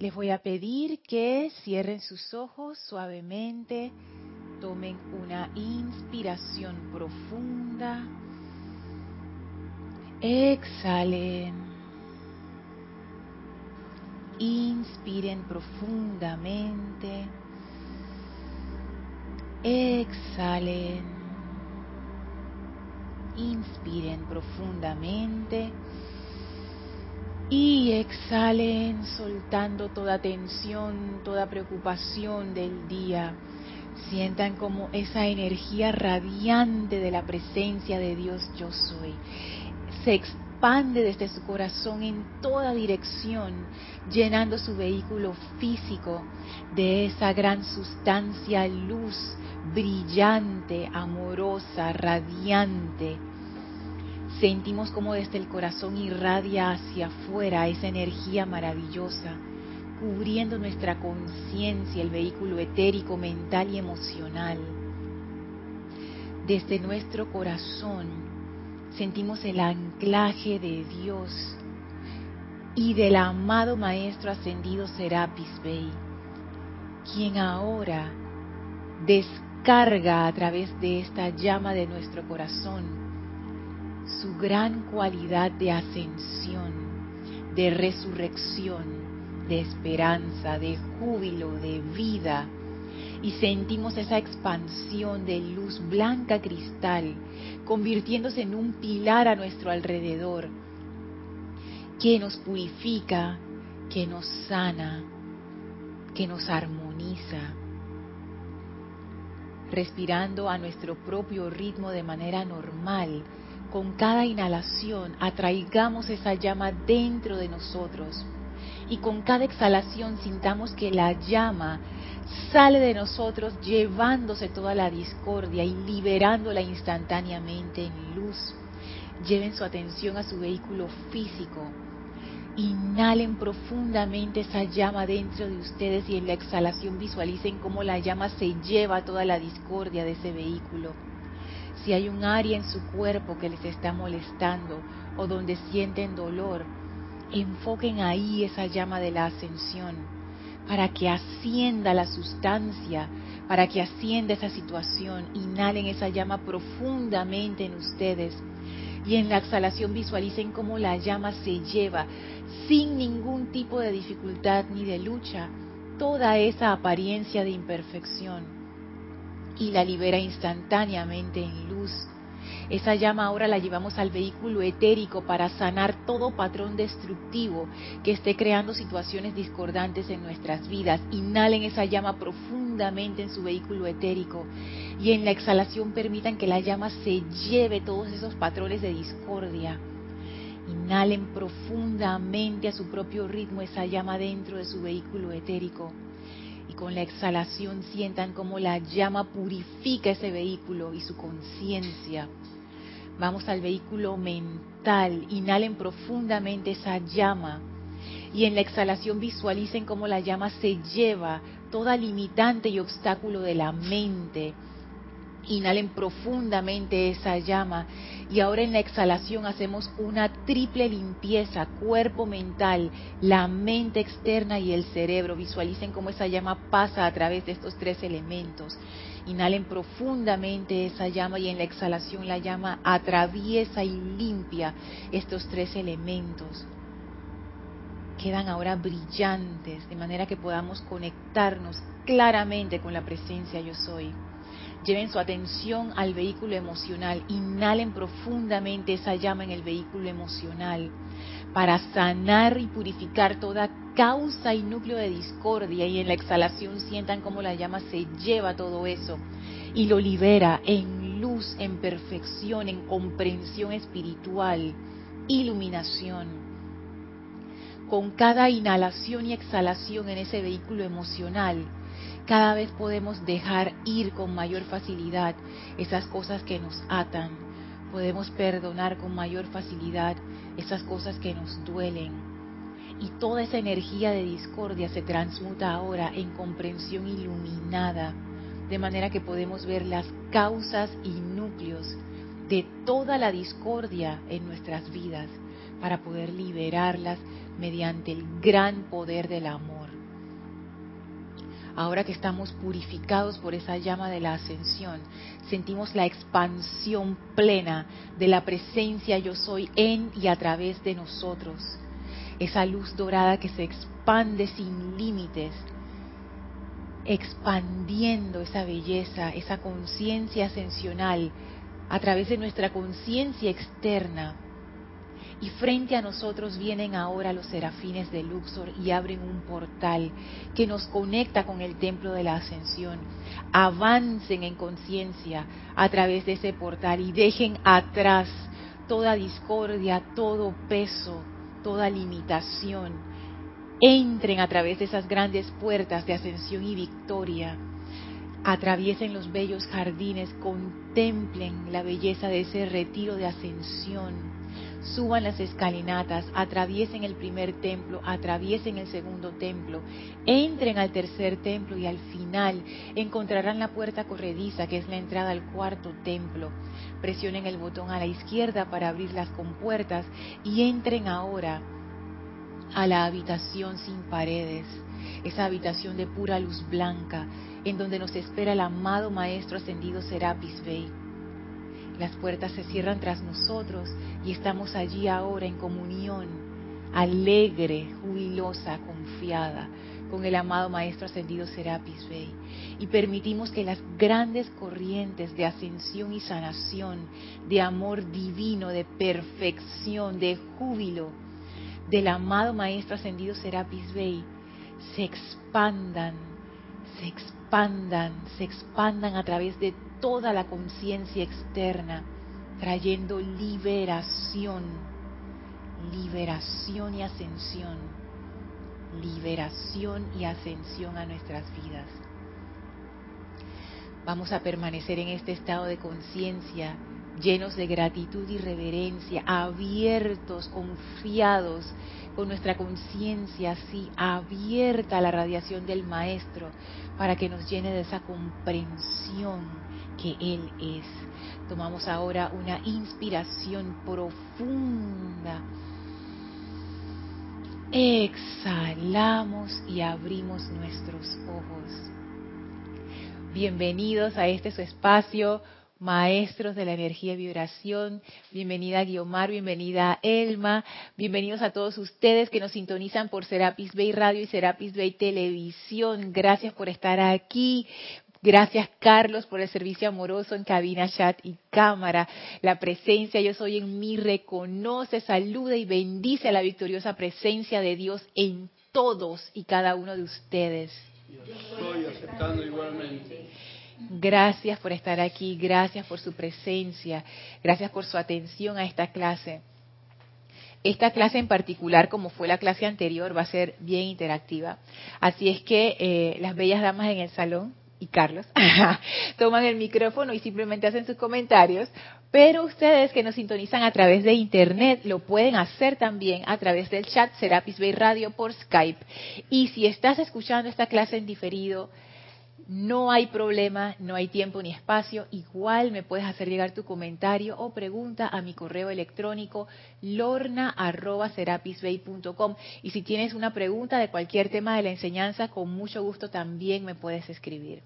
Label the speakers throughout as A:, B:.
A: Les voy a pedir que cierren sus ojos suavemente, tomen una inspiración profunda, exhalen, inspiren profundamente, exhalen, inspiren profundamente y exhalen soltando toda tensión, toda preocupación del día. Sientan como esa energía radiante de la presencia de Dios yo soy se expande desde su corazón en toda dirección, llenando su vehículo físico de esa gran sustancia luz brillante, amorosa, radiante, sentimos como desde el corazón irradia hacia afuera esa energía maravillosa, cubriendo nuestra conciencia, el vehículo etérico, mental y emocional. Desde nuestro corazón sentimos el anclaje de Dios y del amado Maestro Ascendido Serapis Bey, quien ahora descarga a través de esta llama de nuestro corazón su gran cualidad de ascensión, de resurrección, de esperanza, de júbilo, de vida. Y sentimos esa expansión de luz blanca cristal, convirtiéndose en un pilar a nuestro alrededor, que nos purifica, que nos sana, que nos armoniza, respirando a nuestro propio ritmo de manera normal, con cada inhalación atraigamos esa llama dentro de nosotros y con cada exhalación sintamos que la llama sale de nosotros llevándose toda la discordia y liberándola instantáneamente en luz. Lleven su atención a su vehículo físico. Inhalen profundamente esa llama dentro de ustedes y en la exhalación visualicen cómo la llama se lleva toda la discordia de ese vehículo si hay un área en su cuerpo que les está molestando o donde sienten dolor, enfoquen ahí esa llama de la ascensión para que ascienda la sustancia, para que ascienda esa situación. Inhalen esa llama profundamente en ustedes y en la exhalación visualicen cómo la llama se lleva sin ningún tipo de dificultad ni de lucha toda esa apariencia de imperfección y la libera instantáneamente en luz. Esa llama ahora la llevamos al vehículo etérico para sanar todo patrón destructivo que esté creando situaciones discordantes en nuestras vidas. Inhalen esa llama profundamente en su vehículo etérico y en la exhalación permitan que la llama se lleve todos esos patrones de discordia. Inhalen profundamente a su propio ritmo esa llama dentro de su vehículo etérico con la exhalación sientan como la llama purifica ese vehículo y su conciencia. Vamos al vehículo mental, inhalen profundamente esa llama y en la exhalación visualicen cómo la llama se lleva toda limitante y obstáculo de la mente Inhalen profundamente esa llama y ahora en la exhalación hacemos una triple limpieza, cuerpo mental, la mente externa y el cerebro. Visualicen cómo esa llama pasa a través de estos tres elementos. Inhalen profundamente esa llama y en la exhalación la llama atraviesa y limpia estos tres elementos. Quedan ahora brillantes de manera que podamos conectarnos claramente con la presencia yo soy. Lleven su atención al vehículo emocional. Inhalen profundamente esa llama en el vehículo emocional para sanar y purificar toda causa y núcleo de discordia y en la exhalación sientan como la llama se lleva todo eso y lo libera en luz, en perfección, en comprensión espiritual, iluminación. Con cada inhalación y exhalación en ese vehículo emocional, cada vez podemos dejar ir con mayor facilidad esas cosas que nos atan. Podemos perdonar con mayor facilidad esas cosas que nos duelen. Y toda esa energía de discordia se transmuta ahora en comprensión iluminada, de manera que podemos ver las causas y núcleos de toda la discordia en nuestras vidas para poder liberarlas mediante el gran poder del amor. Ahora que estamos purificados por esa llama de la ascensión, sentimos la expansión plena de la presencia yo soy en y a través de nosotros. Esa luz dorada que se expande sin límites, expandiendo esa belleza, esa conciencia ascensional a través de nuestra conciencia externa y frente a nosotros vienen ahora los serafines de Luxor y abren un portal que nos conecta con el templo de la ascensión. Avancen en conciencia a través de ese portal y dejen atrás toda discordia, todo peso, toda limitación. Entren a través de esas grandes puertas de ascensión y victoria. Atraviesen los bellos jardines, contemplen la belleza de ese retiro de ascensión suban las escalinatas, atraviesen el primer templo, atraviesen el segundo templo, entren al tercer templo y al final encontrarán la puerta corrediza que es la entrada al cuarto templo. Presionen el botón a la izquierda para abrir las compuertas y entren ahora a la habitación sin paredes, esa habitación de pura luz blanca en donde nos espera el amado Maestro Ascendido Serapis Bey las puertas se cierran tras nosotros y estamos allí ahora en comunión, alegre, jubilosa, confiada, con el amado Maestro Ascendido Serapis Bey. Y permitimos que las grandes corrientes de ascensión y sanación, de amor divino, de perfección, de júbilo, del amado Maestro Ascendido Serapis Bey, se expandan, se expandan, se expandan a través de toda la conciencia externa, trayendo liberación, liberación y ascensión, liberación y ascensión a nuestras vidas. Vamos a permanecer en este estado de conciencia, llenos de gratitud y reverencia, abiertos, confiados, con nuestra conciencia así abierta a la radiación del Maestro, para que nos llene de esa comprensión que Él es. Tomamos ahora una inspiración profunda. Exhalamos y abrimos nuestros ojos. Bienvenidos a este su espacio, maestros de la energía y vibración. Bienvenida Guiomar, bienvenida Elma. Bienvenidos a todos ustedes que nos sintonizan por Serapis Bay Radio y Serapis Bay Televisión. Gracias por estar aquí. Gracias, Carlos, por el servicio amoroso en cabina, chat y cámara. La presencia Yo Soy en mí reconoce, saluda y bendice a la victoriosa presencia de Dios en todos y cada uno de ustedes. Yo estoy aceptando igualmente. Gracias por estar aquí, gracias por su presencia, gracias por su atención a esta clase. Esta clase en particular, como fue la clase anterior, va a ser bien interactiva. Así es que eh, las bellas damas en el salón, y Carlos toman el micrófono y simplemente hacen sus comentarios, pero ustedes que nos sintonizan a través de internet lo pueden hacer también a través del chat Serapis Bay Radio por Skype. Y si estás escuchando esta clase en diferido, no hay problema, no hay tiempo ni espacio. Igual me puedes hacer llegar tu comentario o pregunta a mi correo electrónico lorna.serapisbay.com. Y si tienes una pregunta de cualquier tema de la enseñanza, con mucho gusto también me puedes escribir.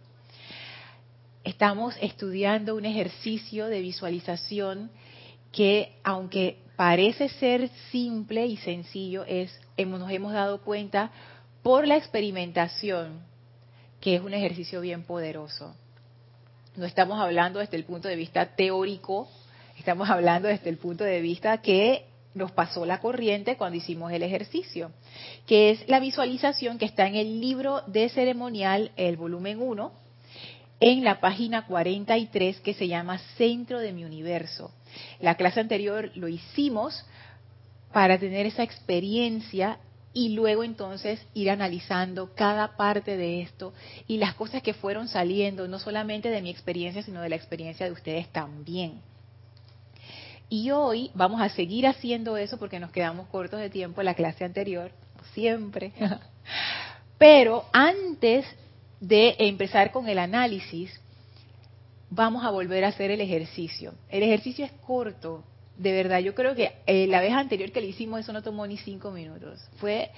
A: Estamos estudiando un ejercicio de visualización que, aunque parece ser simple y sencillo, es, nos hemos dado cuenta por la experimentación que es un ejercicio bien poderoso. No estamos hablando desde el punto de vista teórico, estamos hablando desde el punto de vista que nos pasó la corriente cuando hicimos el ejercicio, que es la visualización que está en el libro de ceremonial, el volumen 1, en la página 43 que se llama Centro de mi Universo. La clase anterior lo hicimos para tener esa experiencia y luego entonces ir analizando cada parte de esto y las cosas que fueron saliendo, no solamente de mi experiencia, sino de la experiencia de ustedes también. Y hoy vamos a seguir haciendo eso porque nos quedamos cortos de tiempo en la clase anterior, siempre. Pero antes de empezar con el análisis, vamos a volver a hacer el ejercicio. El ejercicio es corto, de verdad, yo creo que eh, la vez anterior que le hicimos eso no tomó ni cinco minutos. Fue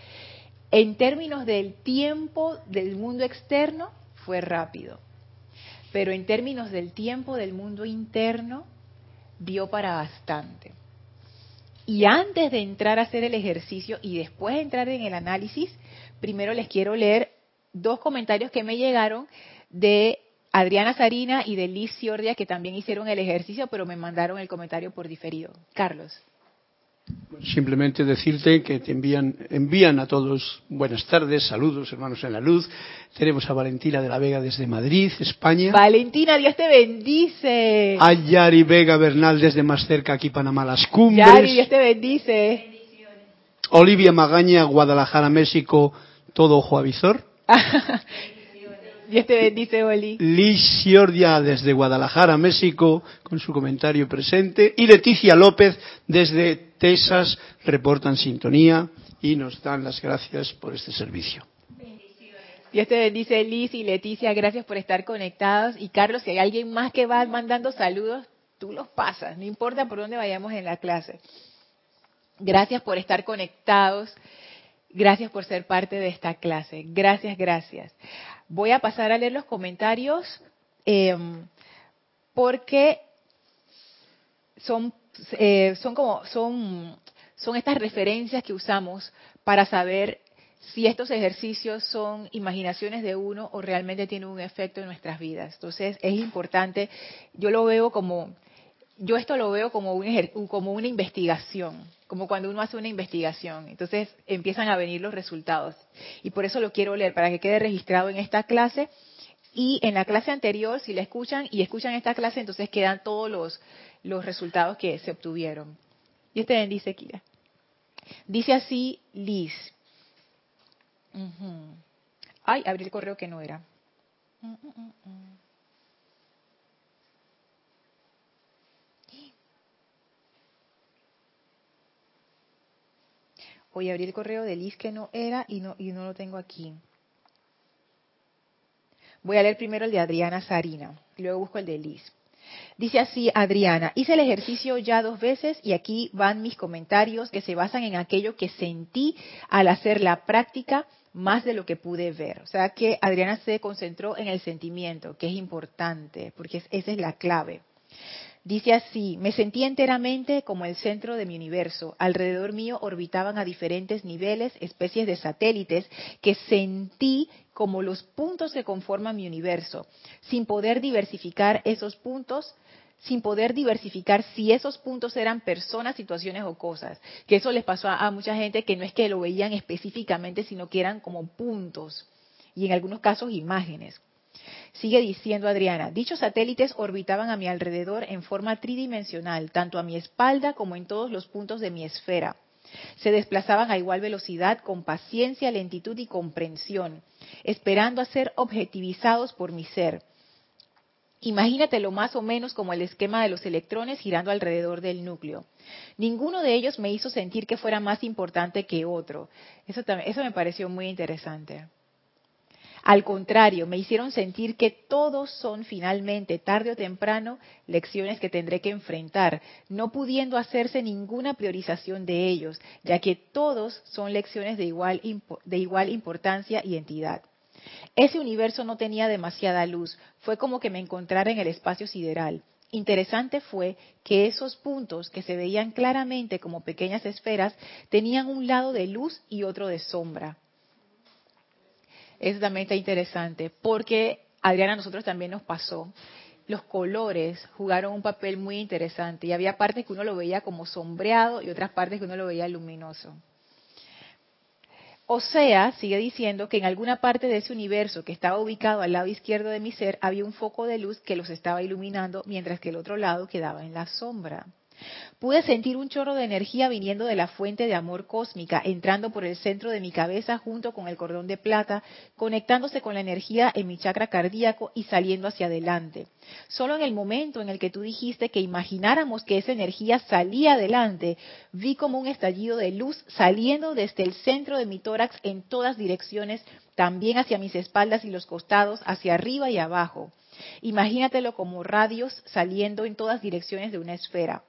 A: En términos del tiempo del mundo externo, fue rápido. Pero en términos del tiempo del mundo interno, dio para bastante. Y antes de entrar a hacer el ejercicio y después de entrar en el análisis, primero les quiero leer dos comentarios que me llegaron de Adriana Sarina y de Liz Ciordia, que también hicieron el ejercicio, pero me mandaron el comentario por diferido. Carlos.
B: Simplemente decirte que te envían, envían a todos buenas tardes, saludos hermanos en la luz. Tenemos a Valentina de la Vega desde Madrid, España.
A: Valentina, Dios te bendice.
B: A Yari Vega Bernal desde más cerca, aquí Panamá, las cumbres.
A: Yari, Dios te bendice.
B: Olivia Magaña, Guadalajara, México, todo ojo a visor.
A: Dios te bendice, Oli.
B: Liz Ciordia desde Guadalajara, México, con su comentario presente. Y Leticia López desde Texas, reportan sintonía y nos dan las gracias por este servicio.
A: Dios te bendice, Liz y Leticia. Gracias por estar conectados. Y Carlos, si hay alguien más que va mandando saludos, tú los pasas. No importa por dónde vayamos en la clase. Gracias por estar conectados. Gracias por ser parte de esta clase. Gracias, gracias. Voy a pasar a leer los comentarios eh, porque son, eh, son como son, son estas referencias que usamos para saber si estos ejercicios son imaginaciones de uno o realmente tienen un efecto en nuestras vidas. Entonces es importante, yo lo veo como, yo esto lo veo como, un, como una investigación, como cuando uno hace una investigación. Entonces empiezan a venir los resultados. Y por eso lo quiero leer, para que quede registrado en esta clase. Y en la clase anterior, si la escuchan y escuchan esta clase, entonces quedan todos los, los resultados que se obtuvieron. Y este dice Kira. Dice así Liz. Ay, abrí el correo que no era. Voy a abrir el correo de Liz que no era y no, y no lo tengo aquí. Voy a leer primero el de Adriana Sarina, luego busco el de Liz. Dice así Adriana, hice el ejercicio ya dos veces y aquí van mis comentarios que se basan en aquello que sentí al hacer la práctica más de lo que pude ver. O sea que Adriana se concentró en el sentimiento, que es importante, porque esa es la clave. Dice así, me sentí enteramente como el centro de mi universo. Alrededor mío orbitaban a diferentes niveles especies de satélites que sentí como los puntos que conforman mi universo, sin poder diversificar esos puntos, sin poder diversificar si esos puntos eran personas, situaciones o cosas. Que eso les pasó a, a mucha gente que no es que lo veían específicamente, sino que eran como puntos y en algunos casos imágenes. Sigue diciendo Adriana, dichos satélites orbitaban a mi alrededor en forma tridimensional, tanto a mi espalda como en todos los puntos de mi esfera. Se desplazaban a igual velocidad, con paciencia, lentitud y comprensión, esperando a ser objetivizados por mi ser. Imagínatelo más o menos como el esquema de los electrones girando alrededor del núcleo. Ninguno de ellos me hizo sentir que fuera más importante que otro. Eso, eso me pareció muy interesante. Al contrario, me hicieron sentir que todos son finalmente, tarde o temprano, lecciones que tendré que enfrentar, no pudiendo hacerse ninguna priorización de ellos, ya que todos son lecciones de igual, de igual importancia y entidad. Ese universo no tenía demasiada luz, fue como que me encontrara en el espacio sideral. Interesante fue que esos puntos que se veían claramente como pequeñas esferas tenían un lado de luz y otro de sombra. Eso también está interesante, porque Adriana a nosotros también nos pasó. Los colores jugaron un papel muy interesante y había partes que uno lo veía como sombreado y otras partes que uno lo veía luminoso. O sea, sigue diciendo que en alguna parte de ese universo que estaba ubicado al lado izquierdo de mi ser había un foco de luz que los estaba iluminando mientras que el otro lado quedaba en la sombra. Pude sentir un chorro de energía viniendo de la fuente de amor cósmica, entrando por el centro de mi cabeza junto con el cordón de plata, conectándose con la energía en mi chakra cardíaco y saliendo hacia adelante. Solo en el momento en el que tú dijiste que imagináramos que esa energía salía adelante, vi como un estallido de luz saliendo desde el centro de mi tórax en todas direcciones, también hacia mis espaldas y los costados, hacia arriba y abajo. Imagínatelo como radios saliendo en todas direcciones de una esfera.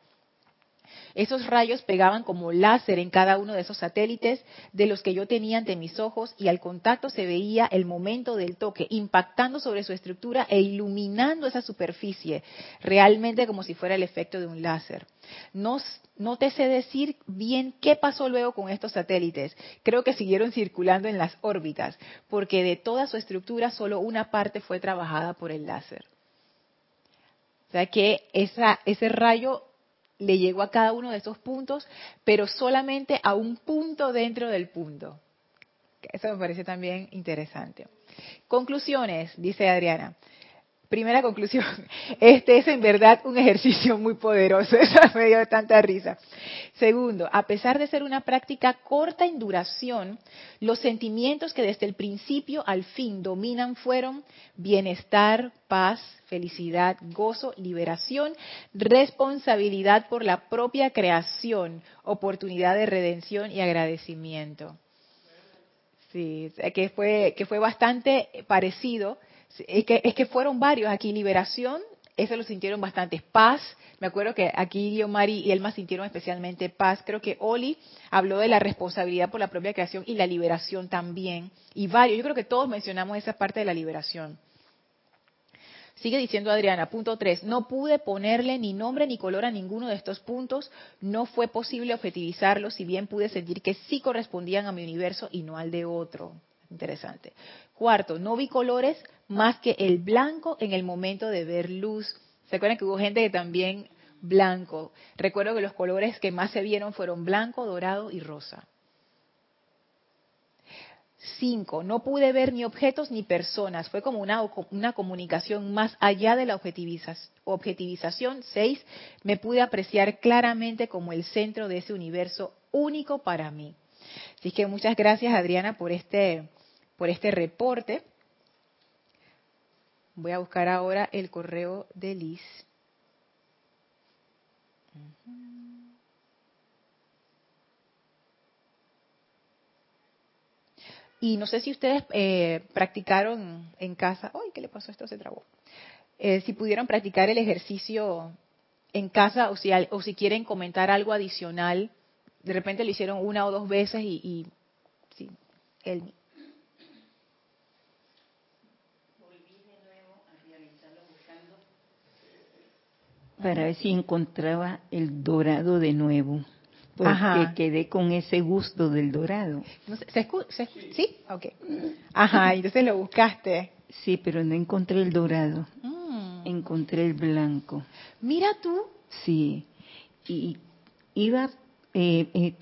A: Esos rayos pegaban como láser en cada uno de esos satélites de los que yo tenía ante mis ojos y al contacto se veía el momento del toque impactando sobre su estructura e iluminando esa superficie, realmente como si fuera el efecto de un láser. No, te sé decir bien qué pasó luego con estos satélites. Creo que siguieron circulando en las órbitas, porque de toda su estructura solo una parte fue trabajada por el láser. O sea que esa, ese rayo le llegó a cada uno de esos puntos, pero solamente a un punto dentro del punto. Eso me parece también interesante. Conclusiones, dice Adriana. Primera conclusión, este es en verdad un ejercicio muy poderoso, eso me dio tanta risa. Segundo, a pesar de ser una práctica corta en duración, los sentimientos que desde el principio al fin dominan fueron bienestar, paz, felicidad, gozo, liberación, responsabilidad por la propia creación, oportunidad de redención y agradecimiento. Sí, que fue, que fue bastante parecido es que, fueron varios aquí, liberación, eso lo sintieron bastante. Paz, me acuerdo que aquí yo, Mari y Elma sintieron especialmente paz. Creo que Oli habló de la responsabilidad por la propia creación y la liberación también. Y varios, yo creo que todos mencionamos esa parte de la liberación. Sigue diciendo Adriana, punto 3, no pude ponerle ni nombre ni color a ninguno de estos puntos, no fue posible objetivizarlos, si bien pude sentir que sí correspondían a mi universo y no al de otro. Interesante. Cuarto, no vi colores más que el blanco en el momento de ver luz. ¿Se acuerdan que hubo gente que también blanco? Recuerdo que los colores que más se vieron fueron blanco, dorado y rosa. Cinco, no pude ver ni objetos ni personas. Fue como una, una comunicación más allá de la objetivización. Seis, me pude apreciar claramente como el centro de ese universo único para mí. Así que muchas gracias Adriana por este por este reporte. Voy a buscar ahora el correo de Liz. Y no sé si ustedes eh, practicaron en casa. ¡Ay, qué le pasó esto! Se trabó. Eh, si pudieron practicar el ejercicio en casa o si, o si quieren comentar algo adicional. De repente lo hicieron una o dos veces y, y sí, el,
C: para ver si encontraba el dorado de nuevo. Porque quedé con ese gusto del dorado.
A: ¿Sí? Ok. Ajá, entonces lo buscaste.
C: Sí, pero no encontré el dorado. Mm. Encontré el blanco.
A: Mira tú.
C: Sí. Y iba, eh,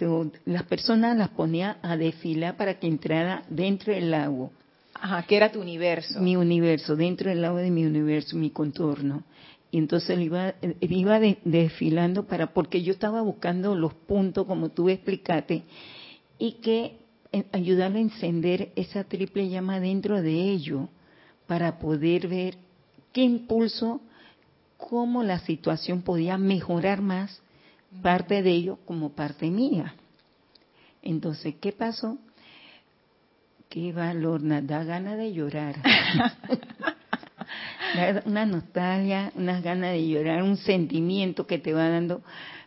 C: las personas las ponía a desfilar para que entrara dentro del lago.
A: Ajá, que era tu universo.
C: Mi universo, dentro del lago de mi universo, mi contorno y entonces él iba, iba desfilando para, porque yo estaba buscando los puntos, como tú explicaste, y que eh, ayudarle a encender esa triple llama dentro de ello, para poder ver qué impulso, cómo la situación podía mejorar más, parte de ello como parte mía. Entonces, ¿qué pasó? Qué valor, da ganas de llorar. una nostalgia, unas ganas de llorar, un sentimiento que te va dando,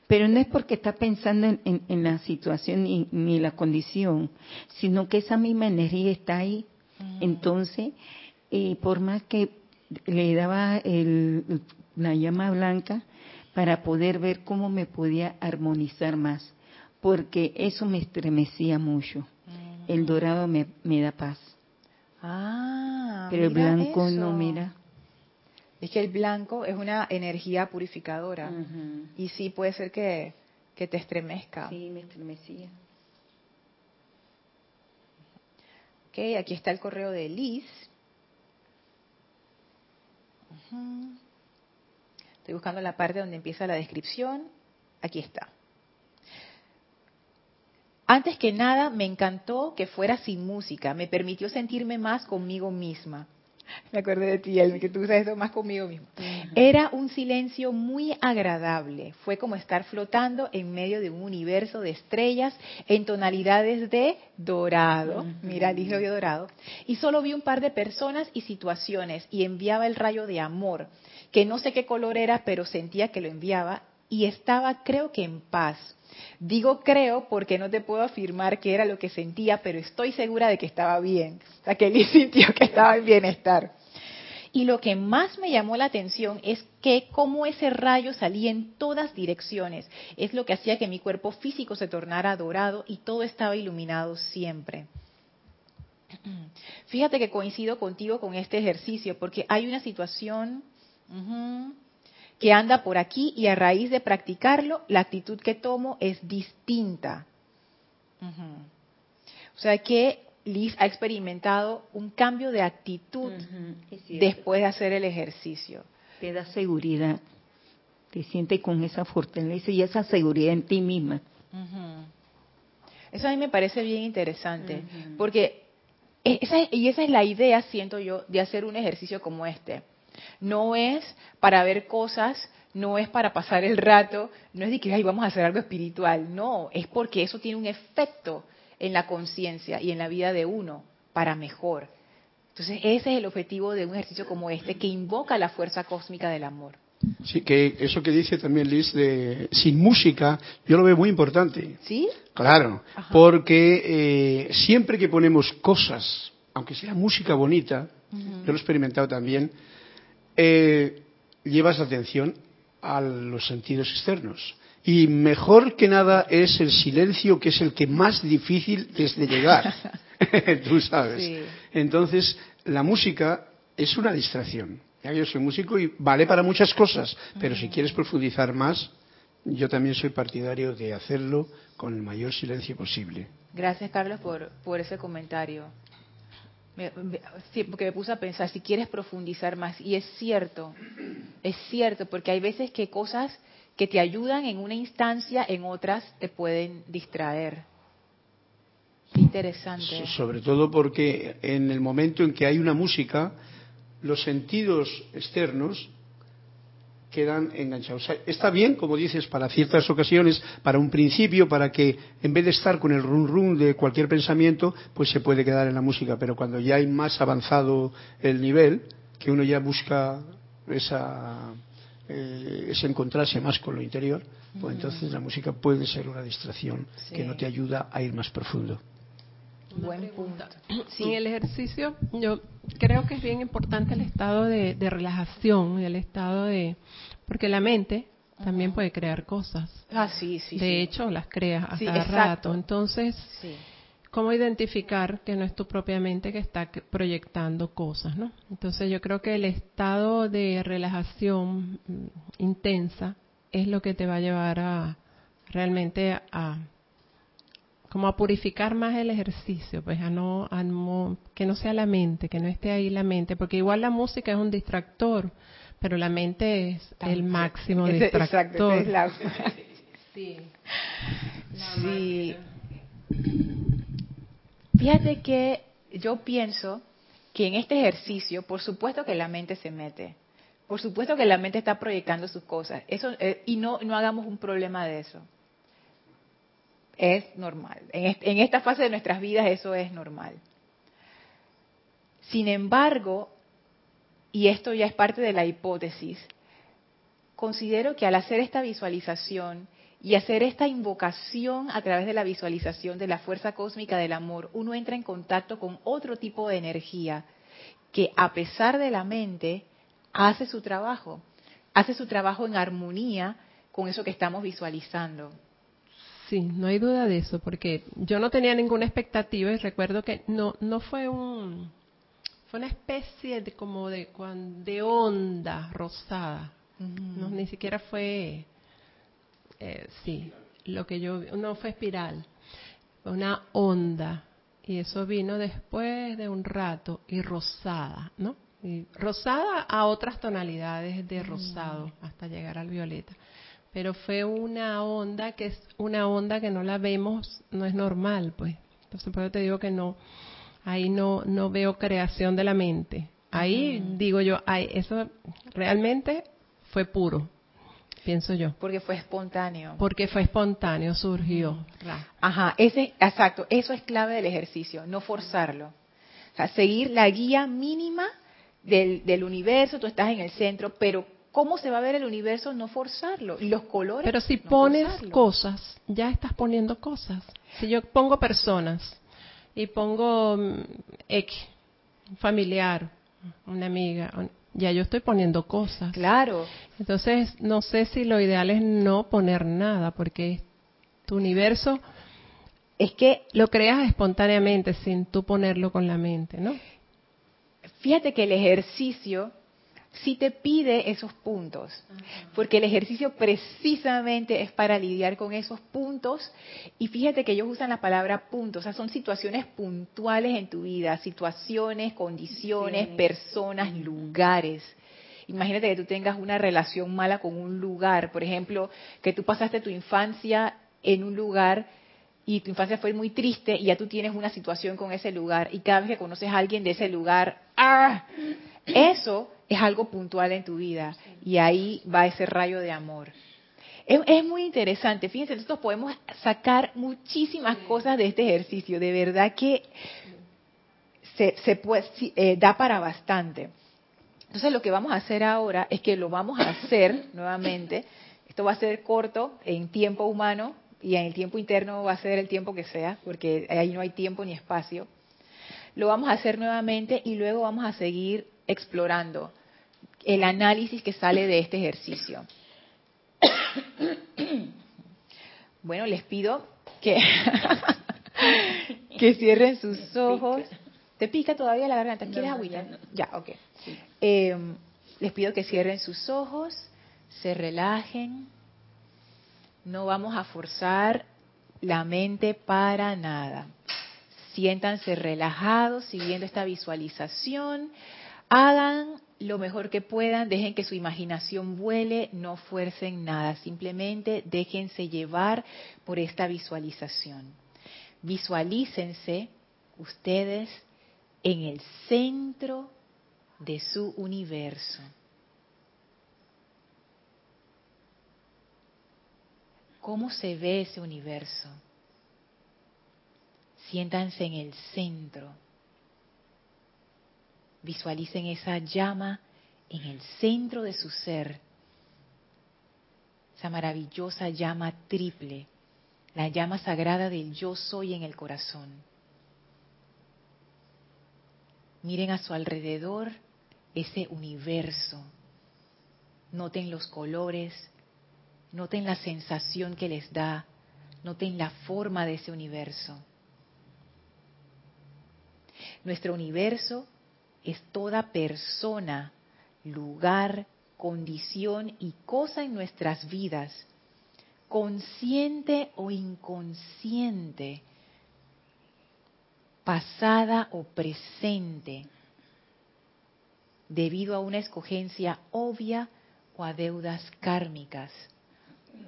C: pero no es porque está pensando en, la situación ni, la condición, sino que esa misma energía está ahí. Mm. Entonces, eh, por más que le daba la llama blanca para poder ver cómo me podía armonizar más, porque eso me estremecía mucho. Mm. El dorado me, da paz.
A: Ah,
C: pero el blanco no, mira
A: es que el blanco es una energía purificadora y sí puede ser que, te estremezca.
C: Sí, me estremecía.
A: Ok, aquí está el correo de Liz. Estoy buscando la parte donde empieza la descripción. Aquí está. Antes que nada, me encantó que fuera sin música. Me permitió sentirme más conmigo misma. Me acuerdo de ti, Elmi, que tú usas eso más conmigo mismo. Era un silencio muy agradable. Fue como estar flotando en medio de un universo de estrellas en tonalidades de dorado. Mira, dije dorado. Y solo vi un par de personas y situaciones y enviaba el rayo de amor, que no sé qué color era, pero sentía que lo enviaba y estaba creo que en paz. Digo creo porque no te puedo afirmar que era lo que sentía, pero estoy segura de que estaba bien. O sea, que Liz sintió que estaba en bienestar. Y lo que más me llamó la atención es que cómo ese rayo salía en todas direcciones. Es lo que hacía que mi cuerpo físico se tornara dorado y todo estaba iluminado siempre. Fíjate que coincido contigo con este ejercicio porque hay una situación que anda por aquí y a raíz de practicarlo, la actitud que tomo es distinta. O sea que Liz ha experimentado un cambio de actitud después de hacer el ejercicio.
C: Te da seguridad, te sientes con esa fortaleza y esa seguridad en ti misma.
A: Eso a mí me parece bien interesante, porque esa, y esa es la idea, siento yo, de hacer un ejercicio como este. No es para ver cosas, no es para pasar el rato, no es de que Ay, vamos a hacer algo espiritual, no, es porque eso tiene un efecto en la conciencia y en la vida de uno para mejor. Entonces ese es el objetivo de un ejercicio como este que invoca la fuerza cósmica del amor.
B: Sí, que eso que dice también Liz de sin música, yo lo veo muy importante.
A: ¿Sí?
B: Claro, porque eh, siempre que ponemos cosas, aunque sea música bonita, yo lo he experimentado también, eh, llevas la atención a los sentidos externos. Y mejor que nada es el silencio, que es el que más difícil es de llegar. Tú sabes. Entonces, la música es una distracción. Ya yo soy músico y vale para muchas cosas, pero si quieres profundizar más, yo también soy partidario de hacerlo con el mayor silencio posible.
A: Gracias, Carlos, por, por ese comentario. Porque me puse a pensar, si quieres profundizar más, y es cierto, es cierto, porque hay veces que cosas que te ayudan en una instancia, en otras te pueden distraer. interesante.
B: sobre todo porque en el momento en que hay una música, los sentidos externos quedan enganchados. está bien, como dices, para ciertas ocasiones, para un principio, para que en vez de estar con el rum rum de cualquier pensamiento, pues se puede quedar en la música. Pero cuando ya hay más avanzado el nivel, que uno ya busca esa eh, es encontrarse más con lo interior, pues entonces la música puede ser una distracción que no te ayuda a ir más profundo.
D: Buen punto. En el ejercicio, yo creo que es bien importante el estado de, relajación, el estado de. Porque la mente también puede crear cosas.
A: Ah, sí, sí.
D: De hecho, las creas a cada rato. Entonces, cómo identificar que no es tu propia mente que está proyectando cosas, ¿no? Entonces yo creo que el estado de relajación mm, intensa es lo que te va a llevar a realmente a, como a purificar más el ejercicio, pues a no, a que no sea la mente, que no esté ahí la mente, porque igual la música es un distractor, pero la mente es el máximo distractor. Exacto,
A: sí. sí. Fíjate que yo pienso que en este ejercicio, por supuesto que la mente se mete, por supuesto que la mente está proyectando sus cosas, eso eh, y no no hagamos un problema de eso. Es normal. En, esta fase de nuestras vidas eso es normal. Sin embargo, y esto ya es parte de la hipótesis, considero que al hacer esta visualización y hacer esta invocación a través de la visualización de la fuerza cósmica del amor, uno entra en contacto con otro tipo de energía que a pesar de la mente hace su trabajo, hace su trabajo en armonía con eso que estamos visualizando.
D: Sí, no hay duda de eso, porque yo no tenía ninguna expectativa y recuerdo que no no fue un fue una especie de como de de onda rosada, no ni siquiera fue eh, sí, lo que yo no fue espiral, fue una onda y eso vino después de un rato y rosada, ¿no? Y rosada a otras tonalidades de rosado mm. hasta llegar al violeta. Pero fue una onda que es una onda que no la vemos, no es normal, pues. Entonces por eso te digo que no, ahí no no veo creación de la mente. Ahí digo yo, ay, eso realmente fue puro, pienso yo.
A: Porque fue espontáneo.
D: Porque fue espontáneo, surgió.
A: Ajá, ese, exacto, eso es clave del ejercicio, no forzarlo. O sea, seguir la guía mínima del, del universo, tú estás en el centro, pero ¿Cómo se va a ver el universo? No forzarlo. Y los colores.
D: Pero si
A: no
D: pones
A: forzarlo.
D: cosas, ya estás poniendo cosas. Si yo pongo personas y pongo mm, X, un familiar, una amiga, ya yo estoy poniendo cosas.
A: Claro.
D: Entonces, no sé si lo ideal es no poner nada, porque tu universo
A: Es que
D: lo creas espontáneamente sin tú ponerlo con la mente, ¿no?
A: fíjate que el ejercicio sí te pide esos puntos, porque el ejercicio precisamente es para lidiar con esos puntos. Y fíjate que ellos usan la palabra puntos, o sea, son situaciones puntuales en tu vida, situaciones, condiciones, personas, lugares. Imagínate que tú tengas una relación mala con un lugar, por ejemplo, que tú pasaste tu infancia en un lugar y tu infancia fue muy triste y ya tú tienes una situación con ese lugar y cada vez que conoces a alguien de ese lugar, ¡ah! Eso es algo puntual en tu vida y ahí va ese rayo de amor. Es, es muy interesante, fíjense, nosotros podemos sacar muchísimas cosas de este ejercicio, de verdad que se, se puede, eh, da para bastante. Entonces lo que vamos a hacer ahora es que lo vamos a hacer nuevamente. Esto va a ser corto en tiempo humano y en el tiempo interno va a ser el tiempo que sea, porque ahí no hay tiempo ni espacio. Lo vamos a hacer nuevamente y luego vamos a seguir explorando el análisis que sale de este ejercicio. Bueno, les pido que, que cierren sus ojos. ¿Te pica todavía la garganta? ¿Quieres agüita?
C: Ya,
A: ok. Eh, les pido que cierren sus ojos, se relajen. No vamos a forzar la mente para nada. Siéntanse relajados siguiendo esta visualización. Hagan lo mejor que puedan, dejen que su imaginación vuele, no fuercen nada, simplemente déjense llevar por esta visualización. Visualícense ustedes en el centro de su universo. ¿Cómo se ve ese universo? Siéntanse en el centro. Visualicen esa llama en el centro de su ser. Esa maravillosa llama triple, la llama sagrada del yo soy en el corazón. Miren a su alrededor ese universo. Noten los colores, noten la sensación que les da, noten la forma de ese universo. Nuestro universo es toda persona, lugar, condición y cosa en nuestras vidas, consciente o inconsciente, pasada o presente, debido a una escogencia obvia o a deudas kármicas.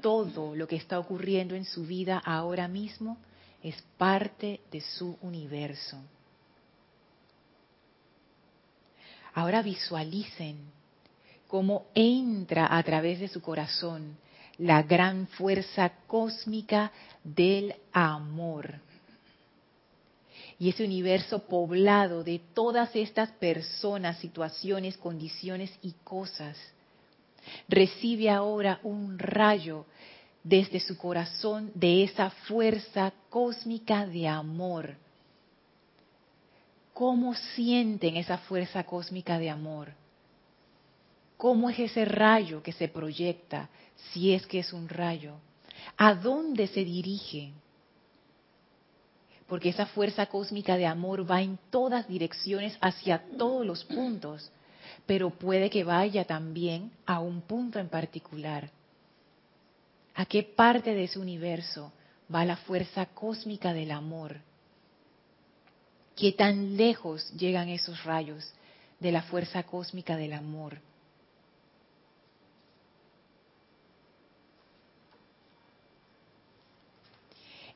A: Todo lo que está ocurriendo en su vida ahora mismo es parte de su universo. Ahora visualicen cómo entra a través de su corazón la gran fuerza cósmica del amor. Y ese universo poblado de todas estas personas, situaciones, condiciones y cosas recibe ahora un rayo desde su corazón de esa fuerza cósmica de amor. ¿Cómo sienten esa fuerza cósmica de amor? ¿Cómo es ese rayo que se proyecta, si es que es un rayo? ¿A dónde se dirige? Porque esa fuerza cósmica de amor va en todas direcciones, hacia todos los puntos, pero puede que vaya también a un punto en particular. ¿A qué parte de ese universo va la fuerza cósmica del amor? ¿Qué tan lejos llegan esos rayos de la fuerza cósmica del amor?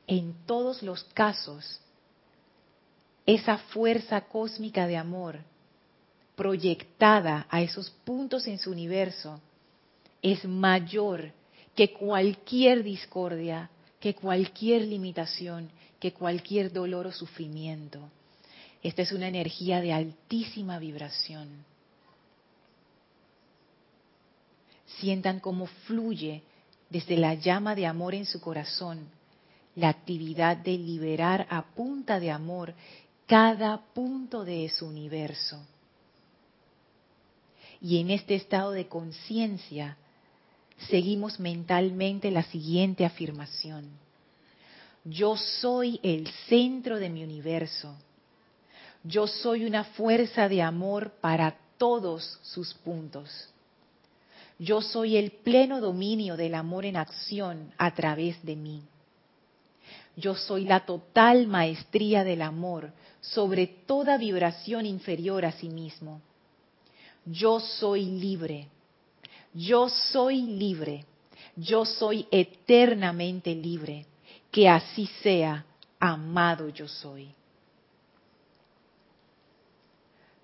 A: En todos los casos, esa fuerza cósmica de amor proyectada a esos puntos en su universo es mayor que cualquier discordia, que cualquier limitación, que cualquier dolor o sufrimiento. Esta es una energía de altísima vibración. sientan cómo fluye desde la llama de amor en su corazón la actividad de liberar a punta de amor cada punto de su universo. Y en este estado de conciencia seguimos mentalmente la siguiente afirmación. Yo soy el centro de mi universo. Yo soy una fuerza de amor para todos sus puntos. Yo soy el pleno dominio del amor en acción a través de mí. Yo soy la total maestría del amor sobre toda vibración inferior a sí mismo. Yo soy libre. Yo soy libre. Yo soy eternamente libre. Que así sea, amado yo soy.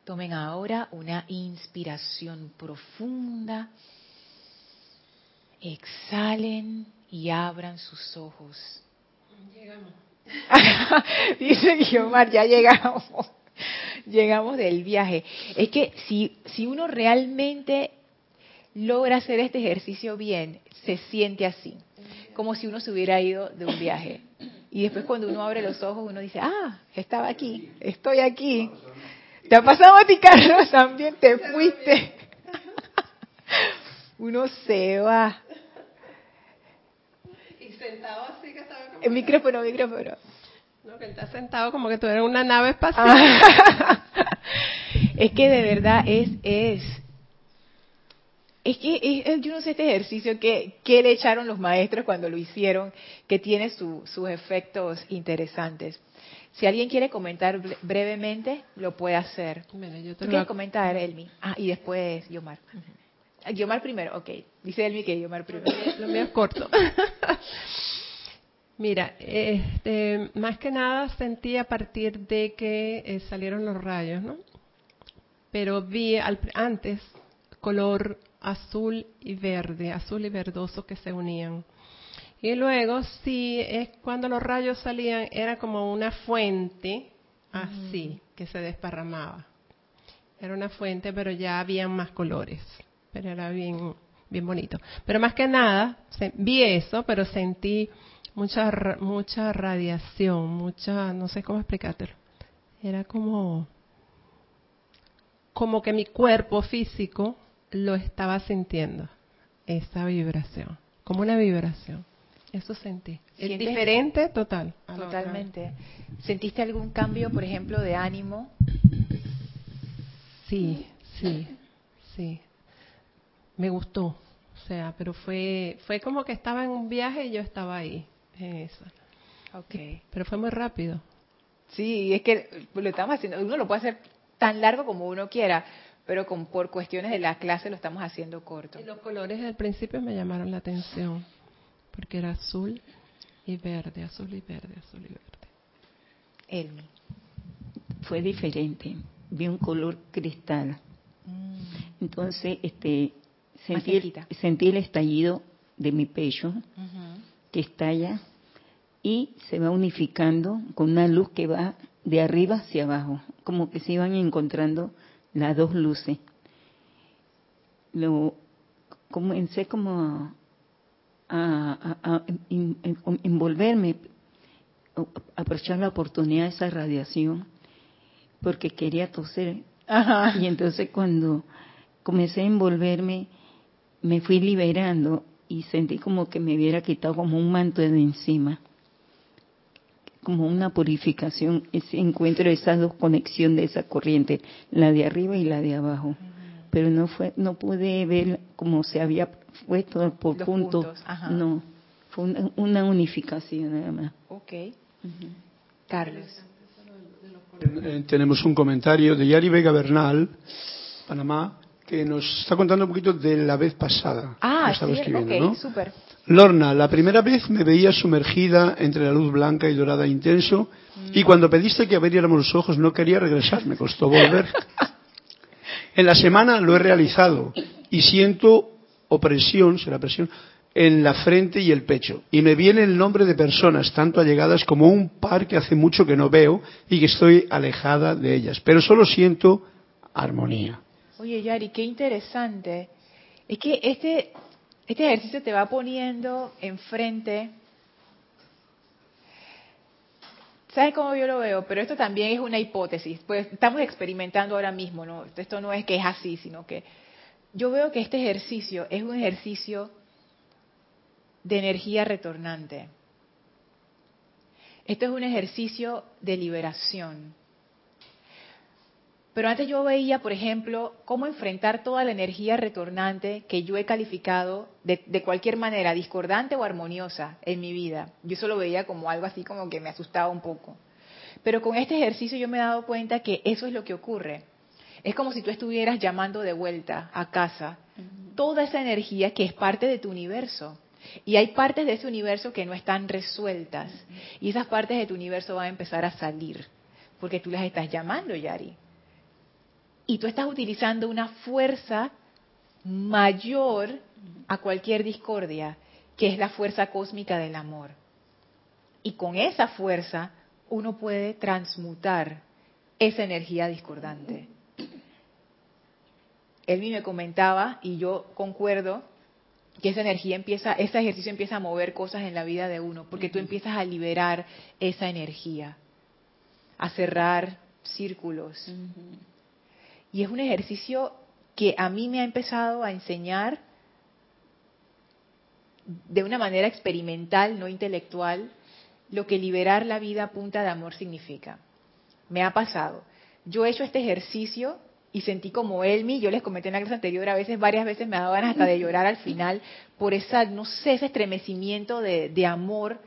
A: Tomen ahora una inspiración profunda. Exhalen y abran sus ojos. Llegamos. Dice Guiomar, ya llegamos. Llegamos del viaje. Es que si, si uno realmente logra hacer este ejercicio bien, se siente así, como si uno se hubiera ido de un viaje. Y después cuando uno abre los ojos, uno dice, ah, estaba aquí, estoy aquí. ¿Te ha pasado a ti, Carlos? También te fuiste. Uno se va.
D: Y sentado así que estaba
A: como... El micrófono, micrófono.
D: No, que él está sentado como que tú eres una nave espacial.
A: es que de verdad es... es es que es, yo no sé este ejercicio que, que, le echaron los maestros cuando lo hicieron, que tiene su, sus efectos interesantes. Si alguien quiere comentar brevemente, lo puede hacer. Bueno, yo ¿Tú quieres comentar, Elmi? Ah, y después Yomar. Yomar primero, ok. Dice Elmi que Yomar primero.
D: Lo mío es corto. Mira, este, más que nada sentí a partir de que eh, salieron los rayos, ¿no? Pero vi al, antes color azul y verde, azul y verdoso que se unían. Y luego, sí, es cuando los rayos salían, era como una fuente así, que se desparramaba. Era una fuente, pero ya habían más colores. Pero era bien, bien bonito. Pero más que nada, vi eso, pero sentí mucha, mucha radiación, mucha, no sé cómo explicártelo. Era como, como que mi cuerpo físico lo estaba sintiendo, esa vibración, como una vibración. Eso sentí. Es diferente total.
A: Totalmente. ¿Sentiste algún cambio, por ejemplo, de ánimo?
D: Sí, sí, sí. Me gustó. O sea, pero fue fue como que estaba en un viaje y yo estaba ahí. Eso.
A: Okay.
D: Pero fue muy rápido.
A: Sí, es que lo estamos haciendo. Uno lo puede hacer tan largo como uno quiera, pero con, por cuestiones de la clase lo estamos haciendo corto.
D: Y los colores al principio me llamaron la atención porque era azul y verde, azul y verde, azul y verde.
A: Elmi.
C: Fue diferente, vi un color cristal. Mm. Entonces, este, sentí el, sentí el, estallido de mi pecho, que estalla y se va unificando con una luz que va de arriba hacia abajo, como que se iban encontrando las dos luces. Lo comencé como a, envolverme, aprovechar la oportunidad de esa radiación, porque quería toser. Y entonces cuando comencé a envolverme, me fui liberando y sentí como que me hubiera quitado como un manto de encima, como una purificación, ese encuentro de esas dos conexiones de esa corriente, la de arriba y la de abajo. Pero no fue, no pude ver como se había fue todo por puntos. no, fue una, unificación nada más.
A: Ok. Carlos.
B: Eh, tenemos un comentario de Yari Vega Bernal, Panamá, que nos está contando un poquito de la vez pasada.
A: Ah, sí, ok, súper.
B: Lorna, la primera vez me veía sumergida entre la luz blanca y dorada intenso y mm. cuando pediste que abriéramos los ojos no quería regresar, me costó volver. en la semana lo he realizado y siento opresión, será presión, en la frente y el pecho. Y me viene el nombre de personas, tanto allegadas como un par que hace mucho que no veo y que estoy alejada de ellas. Pero solo siento armonía.
A: Oye, Yari, qué interesante. Es que este, este ejercicio te va poniendo enfrente. ¿Sabes cómo yo lo veo? Pero esto también es una hipótesis. Pues estamos experimentando ahora mismo, ¿no? Esto no es que es así, sino que yo veo que este ejercicio es un ejercicio de energía retornante. Esto es un ejercicio de liberación. Pero antes yo veía, por ejemplo, cómo enfrentar toda la energía retornante que yo he calificado de, de, cualquier manera, discordante o armoniosa en mi vida. Yo eso lo veía como algo así como que me asustaba un poco. Pero con este ejercicio yo me he dado cuenta que eso es lo que ocurre. Es como si tú estuvieras llamando de vuelta a casa toda esa energía que es parte de tu universo. Y hay partes de ese universo que no están resueltas. Y esas partes de tu universo van a empezar a salir. Porque tú las estás llamando, Yari. Y tú estás utilizando una fuerza mayor a cualquier discordia, que es la fuerza cósmica del amor. Y con esa fuerza uno puede transmutar esa energía discordante. Elvi me comentaba, y yo concuerdo, que esa energía empieza, ese ejercicio empieza a mover cosas en la vida de uno, porque tú empiezas a liberar esa energía, a cerrar círculos. Y es un ejercicio que a mí me ha empezado a enseñar de una manera experimental, no intelectual, lo que liberar la vida a punta de amor significa. Me ha pasado. Yo he hecho este ejercicio y sentí como Elmi, yo les comenté en la clase anterior, a veces, varias veces me daban hasta de llorar al final por esa, no sé, ese estremecimiento de, de amor.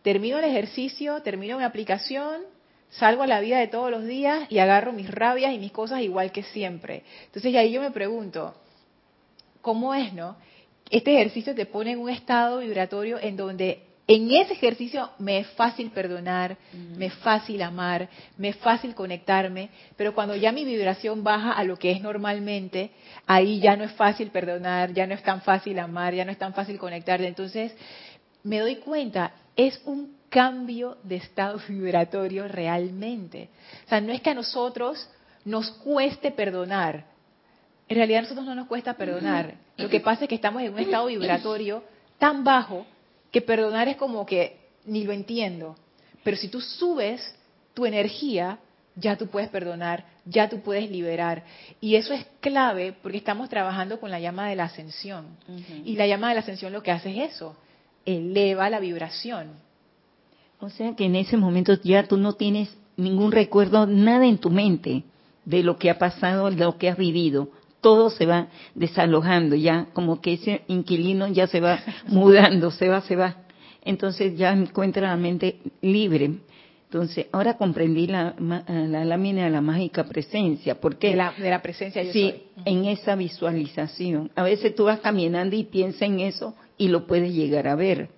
A: Termino el ejercicio, termino mi aplicación, salgo a la vida de todos los días y agarro mis rabias y mis cosas igual que siempre. Entonces, y ahí yo me pregunto, ¿cómo es, no? Este ejercicio te pone en un estado vibratorio en donde en ese ejercicio me es fácil perdonar, me es fácil amar, me es fácil conectarme, pero cuando ya mi vibración baja a lo que es normalmente, ahí ya no es fácil perdonar, ya no es tan fácil amar, ya no es tan fácil conectarte. Entonces, me doy cuenta, es un cambio de estado vibratorio realmente. O sea, no es que a nosotros nos cueste perdonar. En realidad a nosotros no nos cuesta perdonar. Lo que pasa es que estamos en un estado vibratorio tan bajo que perdonar es como que ni lo entiendo. Pero si tú subes tu energía, ya tú puedes perdonar, ya tú puedes liberar. Y eso es clave porque estamos trabajando con la llama de la ascensión. Y la llama de la ascensión lo que hace es eso, eleva la vibración.
C: O sea que en ese momento ya tú no tienes ningún recuerdo, nada en tu mente de lo que ha pasado, de lo que has vivido todo se va desalojando ya, como que ese inquilino ya se va mudando, se va, se va. Entonces ya encuentra la mente libre. Entonces, ahora comprendí la, la lámina de la mágica presencia. ¿Por qué?
A: De la, de la presencia yo
C: Sí, en esa visualización. A veces tú vas caminando y piensas en eso y lo puedes llegar a ver.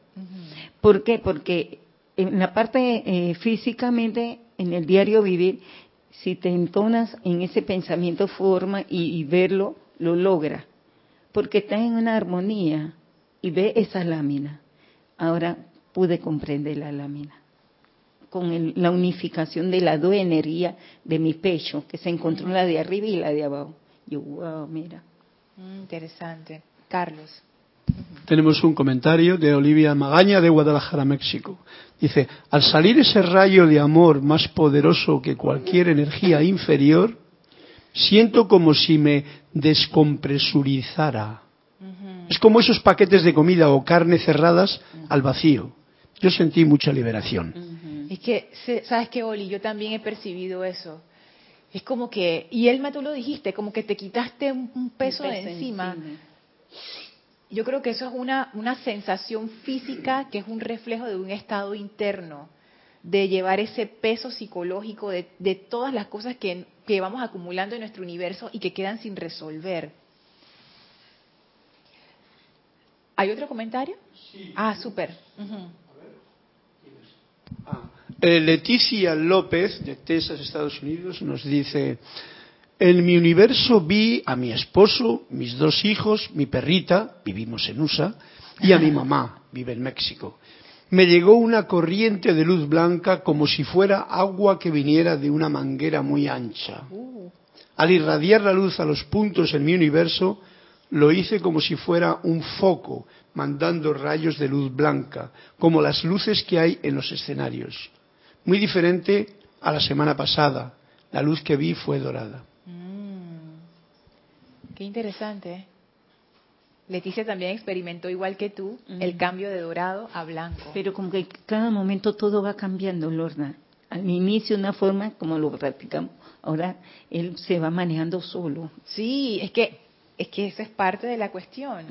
C: ¿Por qué? Porque en la parte eh, físicamente, en el diario vivir, si te entonas en ese pensamiento forma y, verlo, lo logra. Porque estás en una armonía y ve esa lámina. Ahora pude comprender la lámina. Con la unificación de las dos de mi pecho, que se encontró la de arriba y la de abajo. Yo, wow, mira.
A: Mm, interesante. Carlos.
B: Tenemos un comentario de Olivia Magaña de Guadalajara, México. Dice, al salir ese rayo de amor más poderoso que cualquier energía inferior, siento como si me descompresurizara. Es como esos paquetes de comida o carne cerradas al vacío. Yo sentí mucha liberación.
A: Es que, ¿sabes qué, Oli? Yo también he percibido eso. Es como que, y Elma, tú lo dijiste, como que te quitaste un, peso, de encima yo creo que eso es una, una sensación física que es un reflejo de un estado interno, de llevar ese peso psicológico de, de todas las cosas que, que, vamos acumulando en nuestro universo y que quedan sin resolver. ¿Hay otro comentario? Sí. Ah, súper.
B: ah, eh, Leticia López, de Texas, Estados Unidos, nos dice, en mi universo vi a mi esposo, mis dos hijos, mi perrita, vivimos en USA, y a mi mamá, vive en México. Me llegó una corriente de luz blanca como si fuera agua que viniera de una manguera muy ancha. Al irradiar la luz a los puntos en mi universo, lo hice como si fuera un foco, mandando rayos de luz blanca, como las luces que hay en los escenarios. Muy diferente a la semana pasada. La luz que vi fue dorada.
A: Qué interesante. Leticia también experimentó igual que tú el cambio de dorado a blanco.
C: Pero como que cada momento todo va cambiando, Lorna. Al inicio una forma, como lo practicamos, ahora él se va manejando solo.
A: Sí, es que es que esa es parte de la cuestión.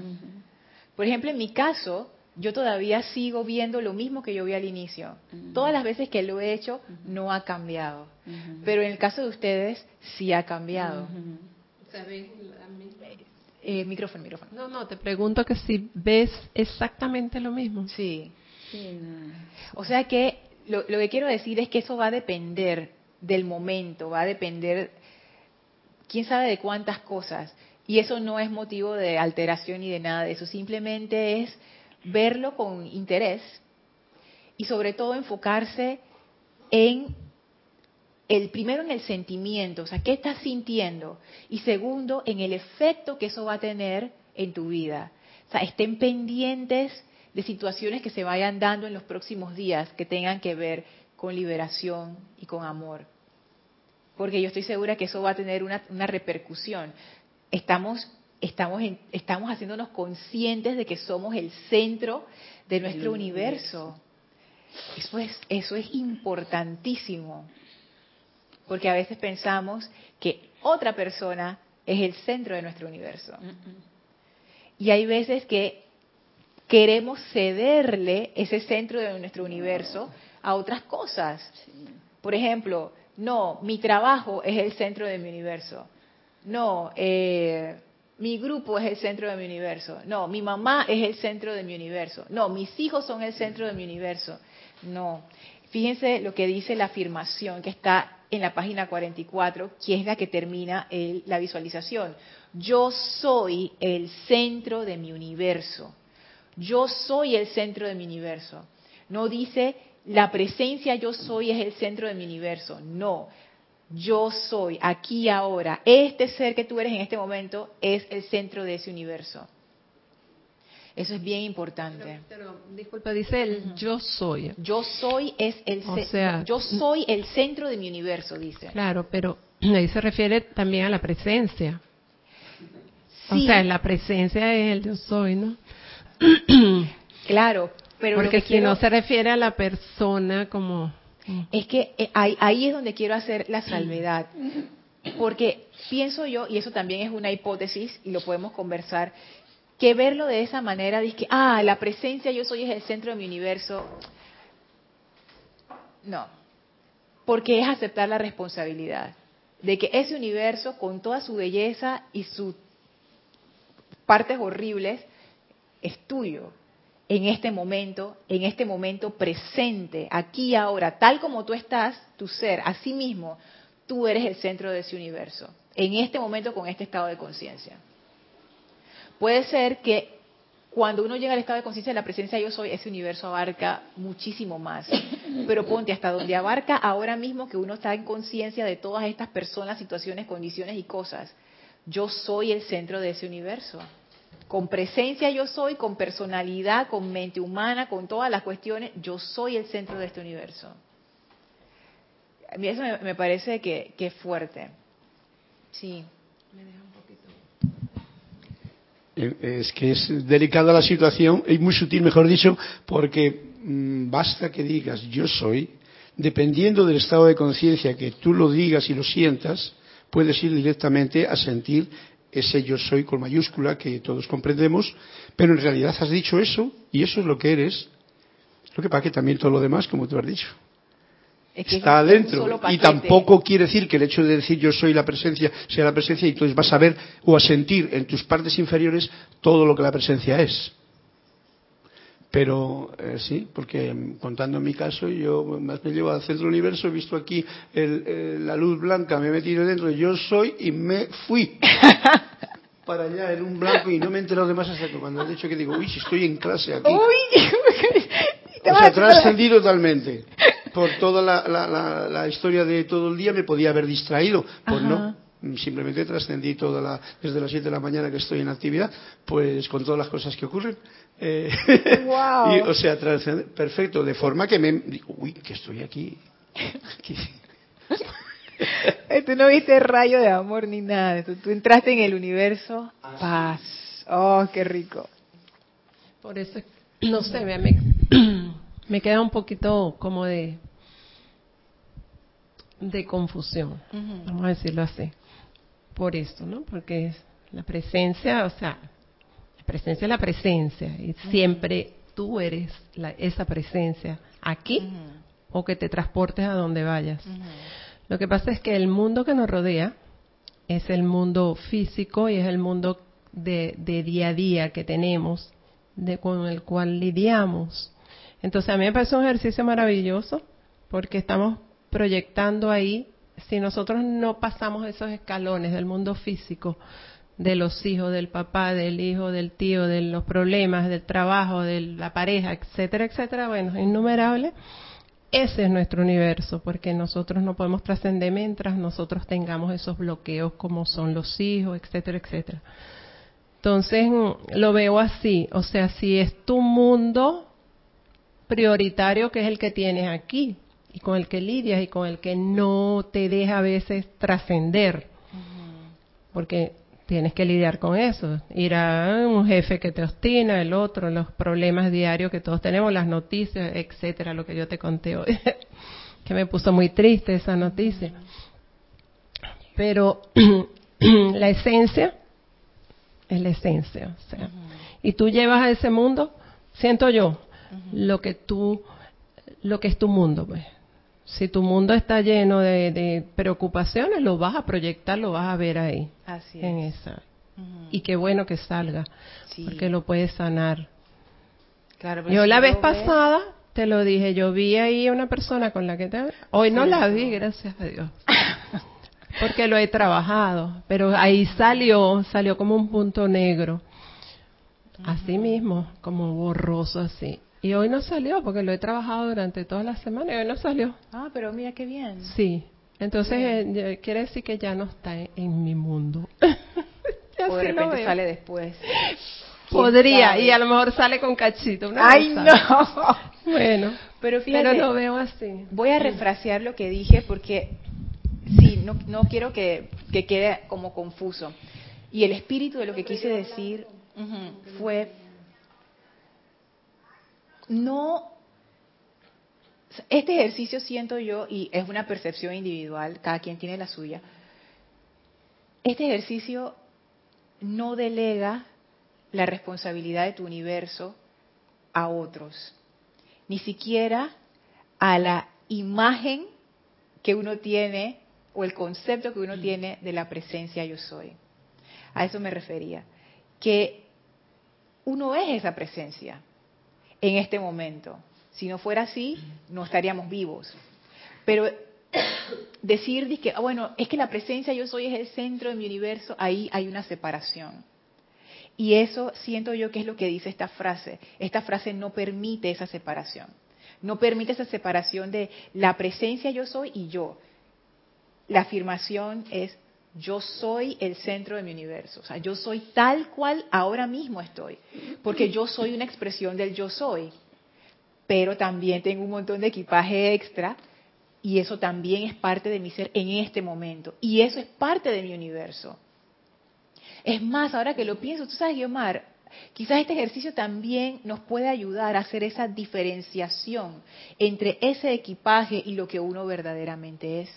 A: Por ejemplo, en mi caso, yo todavía sigo viendo lo mismo que yo vi al inicio. Todas las veces que lo he hecho, no ha cambiado. Pero en el caso de ustedes, sí ha cambiado. Eh, micrófono, micrófono.
D: No, no, te pregunto que si ves exactamente lo mismo.
A: Sí. O sea que lo, lo que quiero decir es que eso va a depender del momento, va a depender, quién sabe de cuántas cosas. Y eso no es motivo de alteración ni de nada de eso, simplemente es verlo con interés y sobre todo enfocarse en el primero en el sentimiento, o sea, ¿qué estás sintiendo? Y segundo, en el efecto que eso va a tener en tu vida. O sea, estén pendientes de situaciones que se vayan dando en los próximos días que tengan que ver con liberación y con amor. Porque yo estoy segura que eso va a tener una, una repercusión. Estamos, estamos, en, estamos haciéndonos conscientes de que somos el centro de nuestro universo. Eso es, eso es importantísimo. Porque a veces pensamos que otra persona es el centro de nuestro universo. Y hay veces que queremos cederle ese centro de nuestro universo a otras cosas. Por ejemplo, no, mi trabajo es el centro de mi universo. No, eh, mi grupo es el centro de mi universo. No, mi mamá es el centro de mi universo. No, mis hijos son el centro de mi universo. No. Fíjense lo que dice la afirmación que está en la página 44, que es la que termina el, la visualización. Yo soy el centro de mi universo. Yo soy el centro de mi universo. No dice la presencia yo soy es el centro de mi universo. No, yo soy aquí ahora. Este ser que tú eres en este momento es el centro de ese universo. Eso es bien importante.
D: Pero, disculpa, dice el yo soy.
A: Yo soy es el
D: o sea,
A: yo soy el centro de mi universo, dice.
D: Claro, pero ahí se refiere también a la presencia.
A: Sí.
D: O sea, la presencia es el yo soy, ¿no?
A: claro, pero
D: porque
A: lo que
D: si
A: quiero,
D: no se refiere a la persona como
A: es que eh, ahí, ahí es donde quiero hacer la salvedad. Porque pienso yo, y eso también es una hipótesis, y lo podemos conversar, que verlo de esa manera, dice que, ah, la presencia yo soy es el centro de mi universo. No, porque es aceptar la responsabilidad de que ese universo, con toda su belleza y sus partes horribles, es tuyo en este momento, en este momento presente, aquí ahora, tal como tú estás, tu ser, así mismo, tú eres el centro de ese universo, en este momento con este estado de conciencia. Puede ser que cuando uno llega al estado de conciencia de la presencia yo soy, ese universo abarca muchísimo más. Pero ponte hasta donde abarca ahora mismo que uno está en conciencia de todas estas personas, situaciones, condiciones y cosas. Yo soy el centro de ese universo con presencia yo soy, con personalidad, con mente humana, con todas las cuestiones, yo soy el centro de este universo. A mí eso me, parece que, es fuerte. Sí.
B: Es que es delicada la situación, y muy sutil, mejor dicho, porque mmm, basta que digas yo soy, dependiendo del estado de conciencia que tú lo digas y lo sientas, puedes ir directamente a sentir ese yo soy con mayúscula que todos comprendemos, pero en realidad has dicho eso y eso es lo que eres. Lo que pasa que también todo lo demás, como tú has dicho,
A: es que
B: está adentro y tampoco quiere decir que el hecho de decir yo soy la presencia sea la presencia y entonces vas a ver o a sentir en tus partes inferiores todo lo que la presencia es. Pero eh, sí, porque mm, contando mi caso, yo más me llevo al centro del universo, he visto aquí el- la luz blanca, me he metido dentro, yo soy y me fui para allá en un blanco y no me he enterado de más hasta que cuando has dicho que digo, uy, si estoy en clase aquí.
A: Uy,
B: O sea, trascendí totalmente. Por toda la, la, la, la historia de todo el día me podía haber distraído. Pues
A: Ajá.
B: no. simplemente trascendí toda la, desde las 7 de la mañana que estoy en actividad, pues con todas las cosas que ocurren. Eh,
A: Wow.
B: y, o sea, perfecto, de forma que me digo, uy, que estoy aquí. aquí.
A: Eh, Tú no viste rayo de amor ni nada. Tú entraste en el universo paz. Oh, qué rico.
D: Por eso, es- no sé, me, me, queda un poquito como de de confusión, vamos a decirlo así. Por eso, ¿no? Porque es la presencia, o sea, la presencia es la presencia y siempre tú eres la- esa presencia aquí o que te transportes a donde vayas. Lo que pasa es que el mundo que nos rodea es el mundo físico y es el mundo de, de día a día que tenemos, de, con el cual lidiamos. Entonces a mí me parece un ejercicio maravilloso porque estamos proyectando ahí, si nosotros no pasamos esos escalones del mundo físico, de los hijos, del papá, del hijo, del tío, de los problemas, del trabajo, de la pareja, etcétera, etcétera, bueno, innumerables, ese es nuestro universo, porque nosotros no podemos trascender mientras nosotros tengamos esos bloqueos como son los hijos, etcétera, etcétera. Entonces, lo veo así, o sea, si es tu mundo prioritario que es el que tienes aquí y con el que lidias y con el que no te deja a veces trascender, porque tienes que lidiar con eso, ir a un jefe que te obstina, el otro, los problemas diarios que todos tenemos, las noticias, etcétera, lo que yo te conté hoy, que me puso muy triste esa noticia. Pero la esencia es la esencia, o sea, y tú llevas a ese mundo, siento yo, lo que tú, lo que es tu mundo, pues. Si tu mundo está lleno de, de preocupaciones, lo vas a proyectar, lo vas a ver ahí,
A: Así
D: en
A: es.
D: esa.
A: Ujú.
D: Y qué bueno que salga,
A: Sí.
D: porque lo puedes sanar.
A: Claro,
D: Yo
A: si
D: la vez
A: ves-
D: pasada te lo dije, yo vi ahí una persona con la que te... Hoy no la vi, gracias a Dios. Porque lo he trabajado, pero ahí salió, salió como un punto negro. Así mismo, como borroso así. Y hoy no salió porque lo he trabajado durante toda la semana y hoy no salió.
A: Ah, pero mira qué bien.
D: Sí. Entonces eh, ya- quiere decir que ya no está en, en mi mundo. Ya
A: O de repente
D: veo.
A: sale después. ¿Quién
D: Podría,
A: sabe?
D: y a lo mejor sale con cachito. una
A: ¡Ay, no!
D: Bueno,
A: Pero fíjate,
D: pero lo veo así.
A: voy a refrasear lo que dije porque sí, no, no quiero que, que quede como confuso. Y el espíritu de lo que quise decir fue, no, este ejercicio siento yo, y es una percepción individual, cada quien tiene la suya, este ejercicio no delega la responsabilidad de tu universo a otros, ni siquiera a la imagen que uno tiene o el concepto que uno tiene de la presencia yo soy. A eso me refería, que uno es esa presencia en este momento. Si no fuera así, no estaríamos vivos. Pero decir dizque, ah, bueno, es que la presencia yo soy es el centro de mi universo, ahí hay una separación. Y eso siento yo que es lo que dice esta frase. Esta frase no permite esa separación. No permite esa separación de la presencia yo soy y yo. La afirmación es yo soy el centro de mi universo. O sea, yo soy tal cual ahora mismo estoy. Porque yo soy una expresión del yo soy. Pero también tengo un montón de equipaje extra y eso también es parte de mi ser en este momento. Y eso es parte de mi universo. Es más, ahora que lo pienso, tú sabes, Guiomar, quizás este ejercicio también nos puede ayudar a hacer esa diferenciación entre ese equipaje y lo que uno verdaderamente es.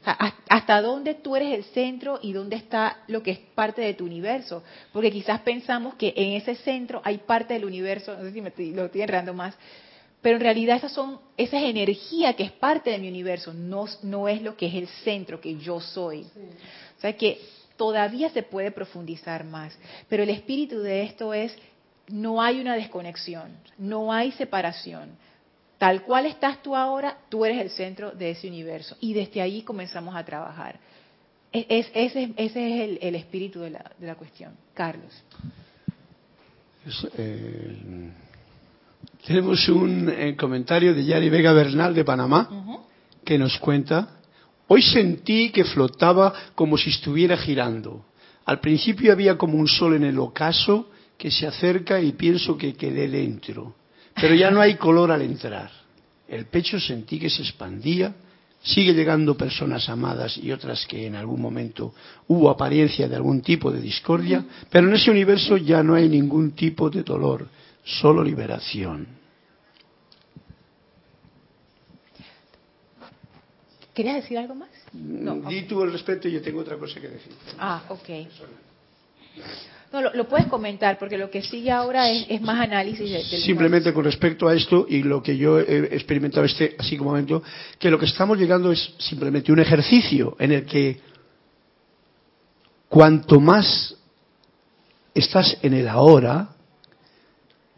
A: O sea, has- hasta dónde tú eres el centro y dónde está lo que es parte de tu universo. Porque quizás pensamos que en ese centro hay parte del universo, no sé si me estoy- lo estoy enredando más, pero en realidad esas son, esa es energía que es parte de mi universo, no, no es lo que es el centro que yo soy. O sea que todavía se puede profundizar más, pero el espíritu de esto es, no hay una desconexión, no hay separación. Tal cual estás tú ahora, tú eres el centro de ese universo. Y desde ahí comenzamos a trabajar. Es- es- ese, es- ese es el, el espíritu de la, de la cuestión. Carlos.
B: Eh, tenemos un eh, comentario de Yari Vega Bernal de Panamá que nos cuenta Hoy sentí que flotaba como si estuviera girando. Al principio había como un sol en el ocaso que se acerca y pienso que quedé dentro. Pero ya no hay color al entrar. El pecho sentí que se expandía. Sigue llegando personas amadas y otras que en algún momento hubo apariencia de algún tipo de discordia, pero en ese universo ya no hay ningún tipo de dolor, solo liberación.
A: ¿Querías decir algo más?
B: No, Di tú el respeto y yo tengo otra cosa que decir.
A: Ah, ok. No, lo, puedes comentar, porque lo que sigue ahora es, más análisis de,
B: Simplemente con respecto a esto y lo que yo he experimentado este así como momento, que lo que estamos llegando es simplemente un ejercicio en el que cuanto más estás en el ahora,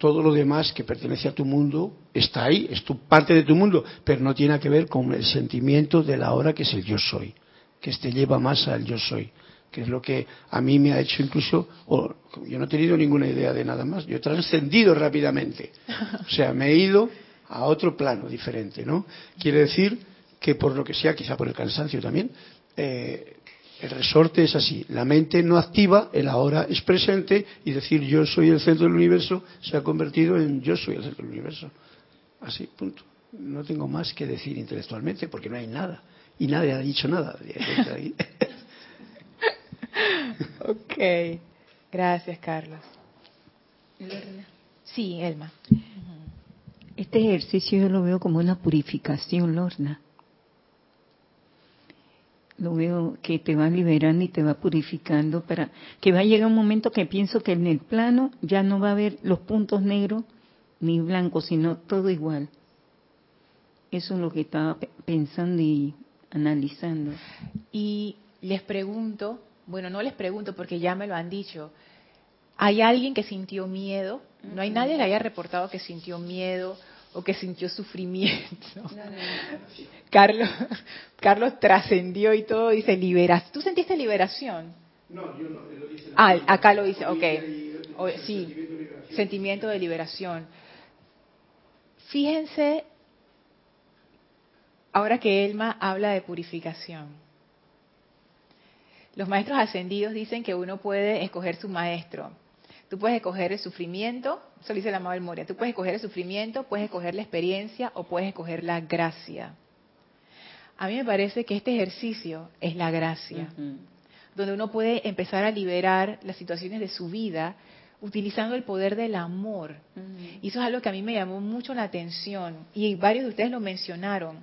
B: todo lo demás que pertenece a tu mundo está ahí, es tu parte de tu mundo, pero no tiene que ver con el sentimiento de la hora que es el yo soy, que te lleva más al yo soy que es lo que a mí me ha hecho incluso, o, yo no he tenido ninguna idea de nada más, yo he trascendido rápidamente, o sea, me he ido a otro plano diferente, ¿no? Quiere decir que por lo que sea, quizá por el cansancio también, eh, el resorte es así, la mente no activa, el ahora es presente y decir yo soy el centro del universo se ha convertido en yo soy el centro del universo. Así, punto. No tengo más que decir intelectualmente porque no hay nada y nadie ha dicho nada.
A: ok, gracias Carlos. Sí, Elma.
C: Este ejercicio yo lo veo como una purificación, Lorna. Lo veo que te va liberando y te va purificando para que va a llegar un momento que pienso que en el plano ya no va a haber los puntos negros ni blancos, sino todo igual. Eso es lo que estaba pensando y analizando.
A: Y les pregunto, bueno, no les pregunto porque ya me lo han dicho. ¿Hay alguien que sintió miedo? No hay nadie que haya reportado que sintió miedo o que sintió sufrimiento. Carlos, Carlos trascendió y todo dice liberación. ¿Tú sentiste liberación?
B: No, yo no. Lo dice
A: ah, acá lo dice, ok. sí, sentimiento de liberación. Fíjense, ahora que Elma habla de purificación. Los maestros ascendidos dicen que uno puede escoger su maestro. Tú puedes escoger el sufrimiento, eso dice la Amado Moria, tú puedes escoger el sufrimiento, puedes escoger la experiencia o puedes escoger la gracia. A mí me parece que este ejercicio es la gracia, donde uno puede empezar a liberar las situaciones de su vida utilizando el poder del amor. Y eso es algo que a mí me llamó mucho la atención y varios de ustedes lo mencionaron.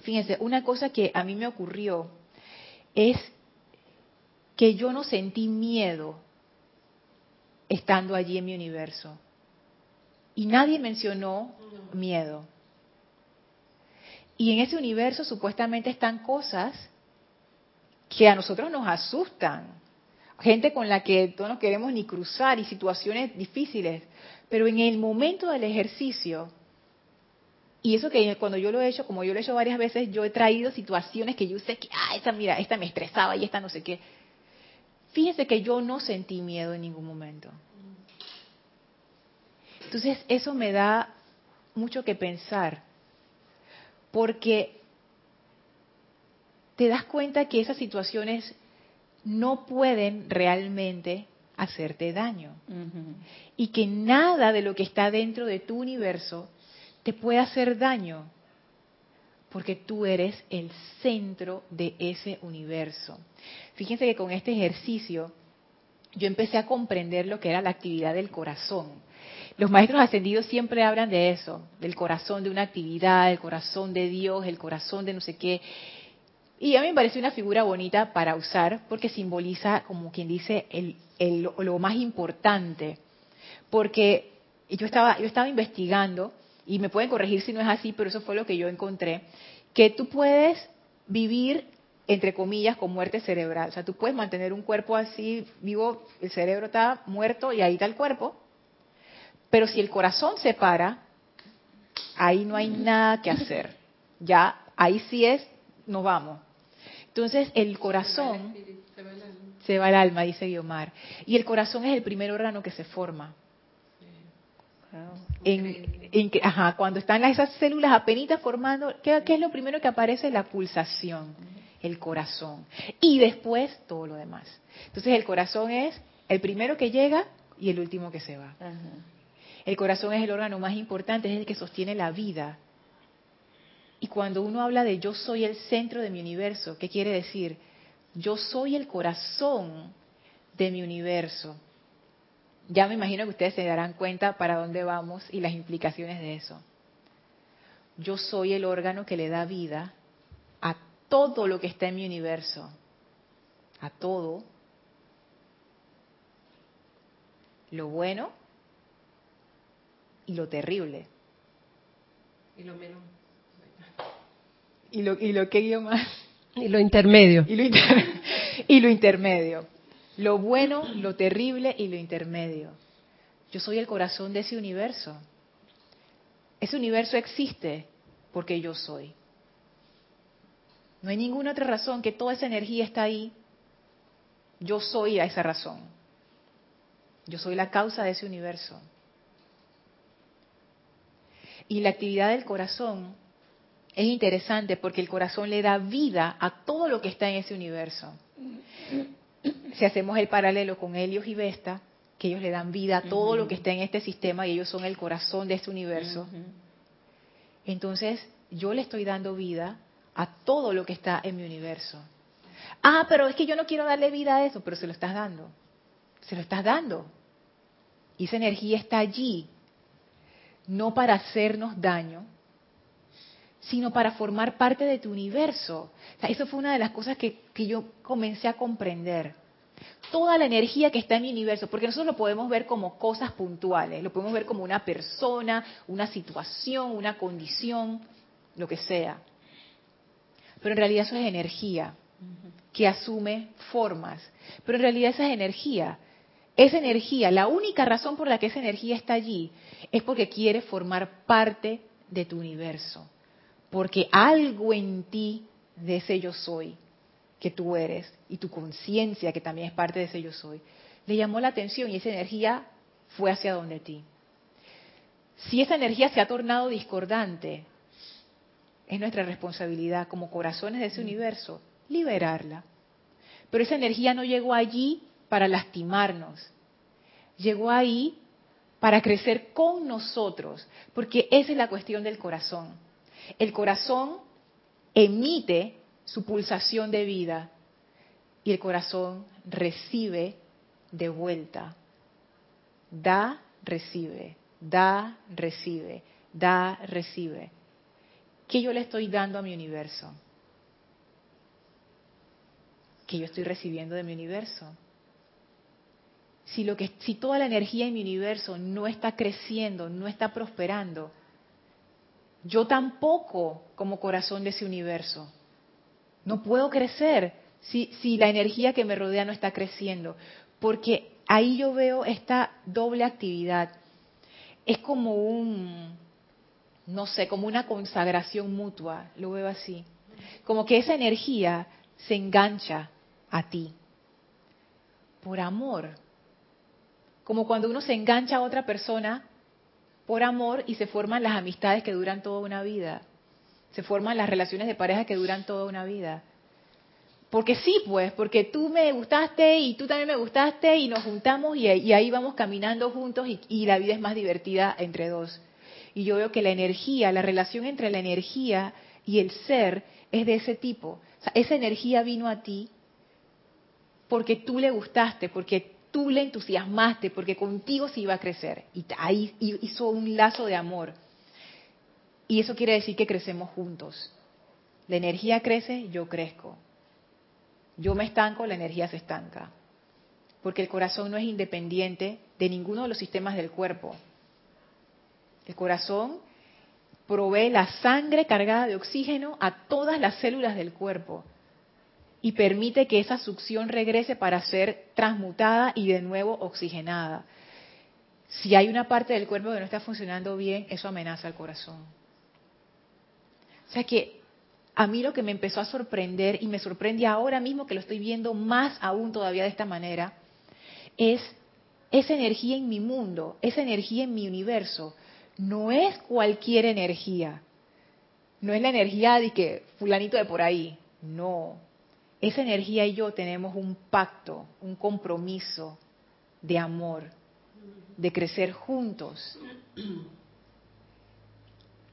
A: Fíjense, una cosa que a mí me ocurrió es que yo no sentí miedo estando allí en mi universo. Y nadie mencionó miedo. Y en ese universo supuestamente están cosas que a nosotros nos asustan. Gente con la que no nos queremos ni cruzar y situaciones difíciles. Pero en el momento del ejercicio, y eso que cuando yo lo he hecho, como yo lo he hecho varias veces, yo he traído situaciones que yo sé que, ah, esta mira, esta me estresaba y esta no sé qué. Fíjense que yo no sentí miedo en ningún momento. Entonces, eso me da mucho que pensar, porque te das cuenta que esas situaciones no pueden realmente hacerte daño. Y que nada de lo que está dentro de tu universo te puede hacer daño porque tú eres el centro de ese universo. Fíjense que con este ejercicio yo empecé a comprender lo que era la actividad del corazón. Los maestros ascendidos siempre hablan de eso, del corazón de una actividad, el corazón de Dios, el corazón de no sé qué. Y a mí me parece una figura bonita para usar porque simboliza, como quien dice, lo más importante. Porque yo estaba, yo estaba investigando y me pueden corregir si no es así, pero eso fue lo que yo encontré, que tú puedes vivir, entre comillas, con muerte cerebral. O sea, tú puedes mantener un cuerpo así vivo, el cerebro está muerto y ahí está el cuerpo, pero si el corazón se para, ahí no hay nada que hacer. Ya, ahí sí es, nos vamos. Entonces, el corazón se va el alma, dice Guiomar. Y el corazón es el primer órgano que se forma en, ajá, cuando están esas células apenas formando, ¿qué, es lo primero que aparece? La pulsación. el corazón. Y después todo lo demás. Entonces el corazón es el primero que llega y el último que se va. El corazón es el órgano más importante, es el que sostiene la vida. Y cuando uno habla de yo soy el centro de mi universo, ¿qué quiere decir? Yo soy el corazón de mi universo. Ya me imagino que ustedes se darán cuenta para dónde vamos y las implicaciones de eso. Yo soy el órgano que le da vida a todo lo que está en mi universo, a todo, lo bueno y lo terrible.
D: Y lo menos.
A: ¿Y lo, y lo que yo más?
D: Y lo intermedio.
A: Y lo, y lo intermedio. Lo bueno, lo terrible y lo intermedio. Yo soy el corazón de ese universo. Ese universo existe porque yo soy. No hay ninguna otra razón que toda esa energía está ahí. Yo soy a esa razón. Yo soy la causa de ese universo. Y la actividad del corazón es interesante porque el corazón le da vida a todo lo que está en ese universo. Si hacemos el paralelo con Helios y Vesta, que ellos le dan vida a todo lo que está en este sistema y ellos son el corazón de este universo. Entonces, yo le estoy dando vida a todo lo que está en mi universo. Ah, pero es que yo no quiero darle vida a eso, pero se lo estás dando. Se lo estás dando. Y esa energía está allí, no para hacernos daño, sino para formar parte de tu universo. eso fue una de las cosas que, que yo comencé a comprender. Toda la energía que está en mi universo, porque nosotros lo podemos ver como cosas puntuales, lo podemos ver como una persona, una situación, una condición, lo que sea. Pero en realidad eso es energía que asume formas. Pero en realidad esa es energía. Esa energía, la única razón por la que esa energía está allí es porque quiere formar parte de tu universo. Porque algo en ti de ese yo soy que tú eres y tu conciencia que también es parte de ese yo soy, le llamó la atención y esa energía fue hacia donde ti. Si esa energía se ha tornado discordante, es nuestra responsabilidad como corazones de ese universo liberarla. Pero esa energía no llegó allí para lastimarnos. Llegó ahí para crecer con nosotros, porque esa es la cuestión del corazón. El corazón emite su pulsación de vida y el corazón recibe de vuelta. Da, recibe, da, recibe, da, recibe. ¿Qué yo le estoy dando a mi universo? ¿Qué yo estoy recibiendo de mi universo? Si, lo que, si toda la energía en mi universo no está creciendo, no está prosperando, yo tampoco como corazón de ese universo. No puedo crecer si, si la energía que me rodea no está creciendo, porque ahí yo veo esta doble actividad. Es como un, no sé, como una consagración mutua, lo veo así. Como que esa energía se engancha a ti, por amor. Como cuando uno se engancha a otra persona por amor y se forman las amistades que duran toda una vida. Se forman las relaciones de pareja que duran toda una vida. Porque sí, pues, porque tú me gustaste y tú también me gustaste y nos juntamos y, ahí vamos caminando juntos y, la vida es más divertida entre dos. Y yo veo que la energía, la relación entre la energía y el ser es de ese tipo. O sea, esa energía vino a ti porque tú le gustaste, porque tú le entusiasmaste, porque contigo se iba a crecer. Y ahí hizo un lazo de amor. Y eso quiere decir que crecemos juntos. La energía crece, yo crezco. Yo me estanco, la energía se estanca. Porque el corazón no es independiente de ninguno de los sistemas del cuerpo. El corazón provee la sangre cargada de oxígeno a todas las células del cuerpo y permite que esa succión regrese para ser transmutada y de nuevo oxigenada. Si hay una parte del cuerpo que no está funcionando bien, eso amenaza al corazón. O sea que a mí lo que me empezó a sorprender y me sorprende ahora mismo que lo estoy viendo más aún todavía de esta manera, es esa energía en mi mundo, esa energía en mi universo, no es cualquier energía. No es la energía de que fulanito de por ahí. No. Esa energía y yo tenemos un pacto, un compromiso de amor, de crecer juntos.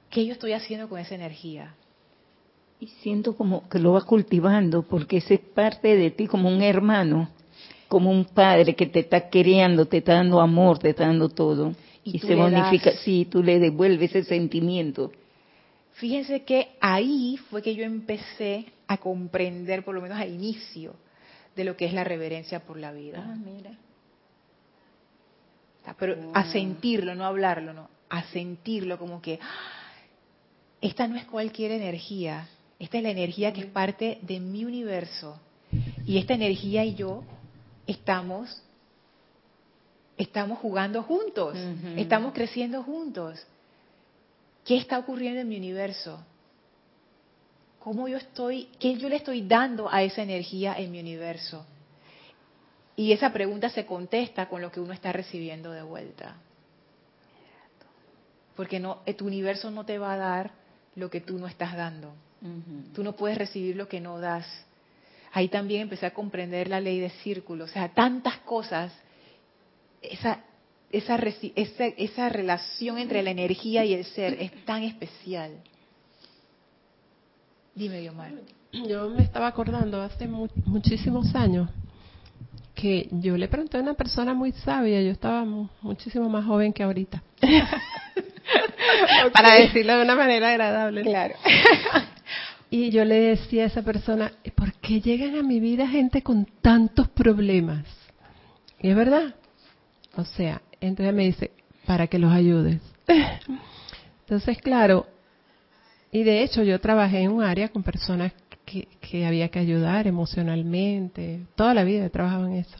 A: ¿Qué yo estoy haciendo con esa energía?
C: Y siento como que lo va cultivando, porque ese es parte de ti como un hermano, como un padre que te está queriendo, te está dando amor, te está dando todo. Y, se bonifica, sí, tú le devuelves ese sentimiento.
A: Fíjense que ahí fue que yo empecé a comprender, por lo menos al inicio, de lo que es la reverencia por la vida.
C: Ah, mira.
A: Pero a sentirlo, no a hablarlo, no, a sentirlo como que ¡ah! esta no es cualquier energía, esta es la energía que es parte de mi universo. Y esta energía y yo estamos estamos jugando juntos, estamos creciendo juntos. ¿Qué está ocurriendo en mi universo? ¿Cómo yo estoy, qué yo le estoy dando a esa energía en mi universo? Y esa pregunta se contesta con lo que uno está recibiendo de vuelta. Porque no, eh, tu universo no te va a dar lo que tú no estás dando. Tú no puedes recibir lo que no das. Ahí también empecé a comprender la ley de círculo. O sea, tantas cosas, esa, esa, esa, esa relación entre la energía y el ser es tan especial. Dime, Diomar.
D: Yo me estaba acordando hace muchísimos años que yo le pregunté a una persona muy sabia, yo estaba muchísimo más joven que ahorita. Para decirlo de una manera agradable.
A: Claro.
D: y yo le decía a esa persona, ¿por qué llegan a mi vida gente con tantos problemas? Y es verdad. O sea, entonces me dice, para que los ayudes. Entonces, claro, y de hecho yo trabajé en un área con personas que, había que ayudar emocionalmente, toda la vida he trabajado en eso.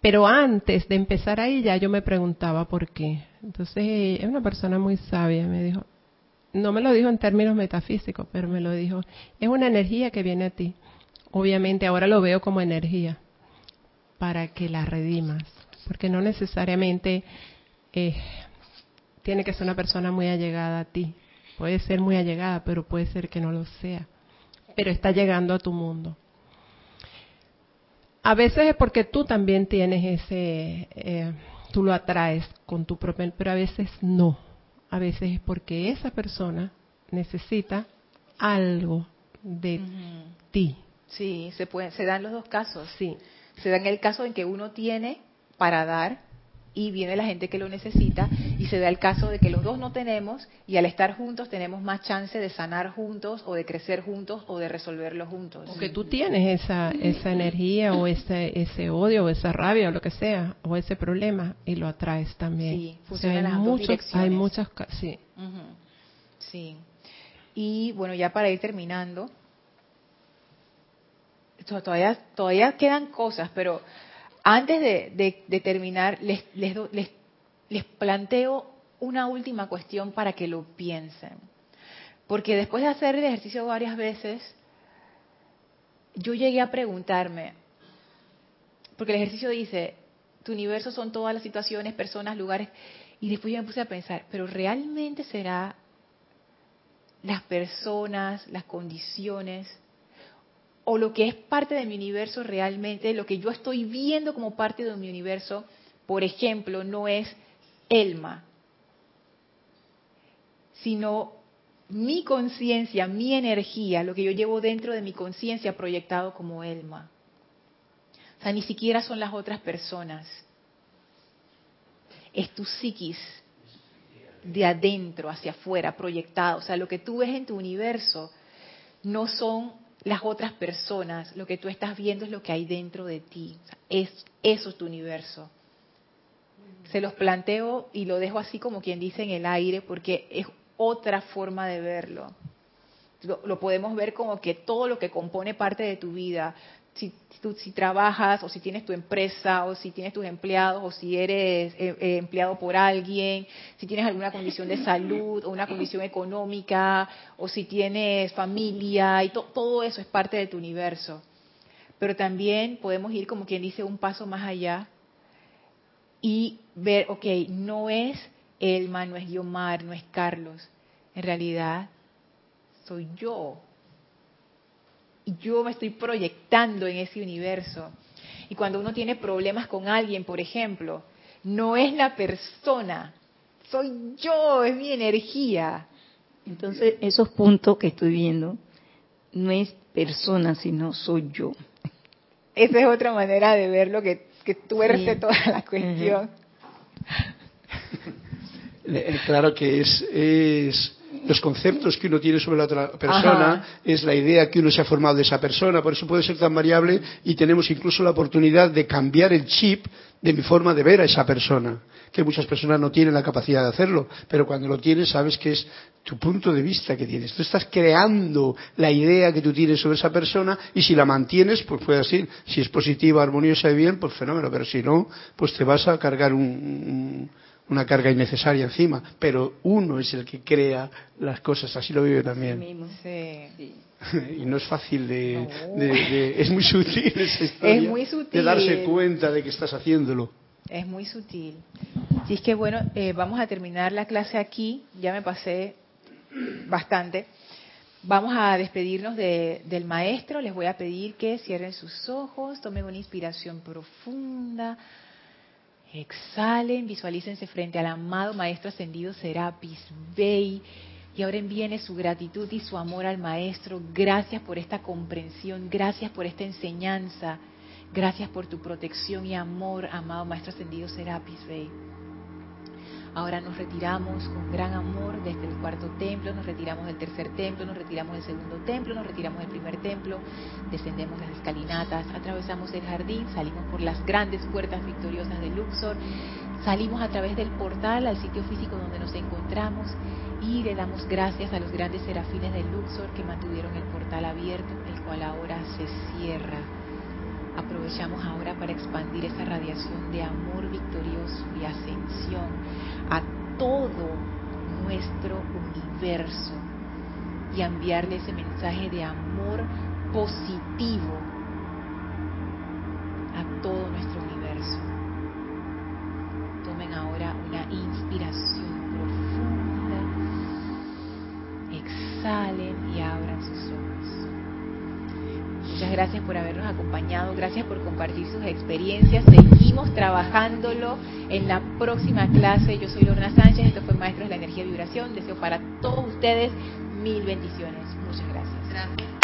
D: Pero antes de empezar ahí ya yo me preguntaba por qué. Entonces es una persona muy sabia, me dijo, no me lo dijo en términos metafísicos, pero me lo dijo, es una energía que viene a ti. Obviamente ahora lo veo como energía para que la redimas porque no necesariamente eh, tiene que ser una persona muy allegada a ti. Puede ser muy allegada, pero puede ser que no lo sea. Pero está llegando a tu mundo. A veces es porque tú también tienes ese, eh, tú lo atraes con tu propio, pero a veces no. A veces es porque esa persona necesita algo de ti.
A: Sí, se puede, se dan los dos casos.
D: Sí.
A: Se da en el caso en que uno tiene para dar y viene la gente que lo necesita y se da el caso de que los dos no tenemos y al estar juntos tenemos más chance de sanar juntos o de crecer juntos o de resolverlo juntos.
D: Porque tú tienes esa, esa energía o ese, ese odio o esa rabia o lo que sea o ese problema y lo atraes también.
A: Sí, funciona
D: hay,
A: las
D: muchos, hay muchas, sí.
A: Sí. Y bueno, ya para ir terminando, todavía, todavía quedan cosas, pero antes de, terminar, les, les, planteo una última cuestión para que lo piensen. Porque después de hacer el ejercicio varias veces, yo llegué a preguntarme, porque el ejercicio dice, tu universo son todas las situaciones, personas, lugares, y después yo me puse a pensar, pero ¿realmente será las personas, las condiciones, o lo que es parte de mi universo realmente, lo que yo estoy viendo como parte de mi universo, por ejemplo, no es Elma, sino mi conciencia, mi energía, lo que yo llevo dentro de mi conciencia proyectado como Elma. O sea, ni siquiera son las otras personas. Es tu psiquis de adentro hacia afuera, proyectado. O sea, lo que tú ves en tu universo no son las otras personas, lo que tú estás viendo es lo que hay dentro de ti. es, eso es tu universo. Se los planteo y lo dejo así como quien dice en el aire porque es otra forma de verlo. lo podemos ver como que todo lo que compone parte de tu vida, si, trabajas o si tienes tu empresa o si tienes tus empleados o si eres eh, eh, empleado por alguien, si tienes alguna condición de salud o una condición económica o si tienes familia y todo eso es parte de tu universo. Pero también podemos ir como quien dice un paso más allá y ver, ok, no es Elma, no es Guiomar, no es Carlos, en realidad soy yo y yo me estoy proyectando en ese universo. Y cuando uno tiene problemas con alguien, por ejemplo, no es la persona, soy yo, es mi energía.
C: Entonces, esos puntos que estoy viendo no es persona, sino soy yo.
A: Esa es otra manera de verlo que, que tuerce toda la cuestión.
B: Eh, claro que es, es los conceptos que uno tiene sobre la otra persona, es la idea que uno se ha formado de esa persona, por eso puede ser tan variable y tenemos incluso la oportunidad de cambiar el chip de mi forma de ver a esa persona, que muchas personas no tienen la capacidad de hacerlo, pero cuando lo tienes sabes que es tu punto de vista que tienes. Tú estás creando la idea que tú tienes sobre esa persona y si la mantienes, pues puede ser, si es positiva, armoniosa y bien, pues fenómeno, pero si no, pues te vas a cargar un una carga innecesaria encima, pero uno es el que crea las cosas, así lo vive también. y no es fácil de, es muy sutil esa historia,
A: es muy sutil.
B: de darse cuenta de que estás haciéndolo.
A: Es muy sutil. Si es que bueno, eh, vamos a terminar la clase aquí, ya me pasé bastante. Vamos a despedirnos del maestro, les voy a pedir que cierren sus ojos, tomen una inspiración profunda, Exhalen, visualícense frente al amado Maestro Ascendido Serapis Bey y ahora envíen su gratitud y su amor al Maestro. Gracias por esta comprensión, gracias por esta enseñanza, gracias por tu protección y amor, amado Maestro Ascendido Serapis Bey. Ahora nos retiramos con gran amor desde el cuarto templo, nos retiramos del tercer templo, nos retiramos del segundo templo, nos retiramos del primer templo, descendemos las escalinatas, atravesamos el jardín, salimos por las grandes puertas victoriosas de Luxor, salimos a través del portal al sitio físico donde nos encontramos y le damos gracias a los grandes serafines de Luxor que mantuvieron el portal abierto, el cual ahora se cierra. Aprovechamos ahora para expandir esa radiación de amor victorioso y ascensión a todo nuestro universo y enviarle ese mensaje de amor positivo a todo nuestro universo. Tomen ahora una inspiración profunda, exhalen Muchas gracias por habernos acompañado, gracias por compartir sus experiencias. Seguimos trabajándolo en la próxima clase. Yo soy Lorna Sánchez, esto fue Maestros de la Energía y Vibración. Deseo para todos ustedes mil bendiciones. Muchas gracias. Gracias.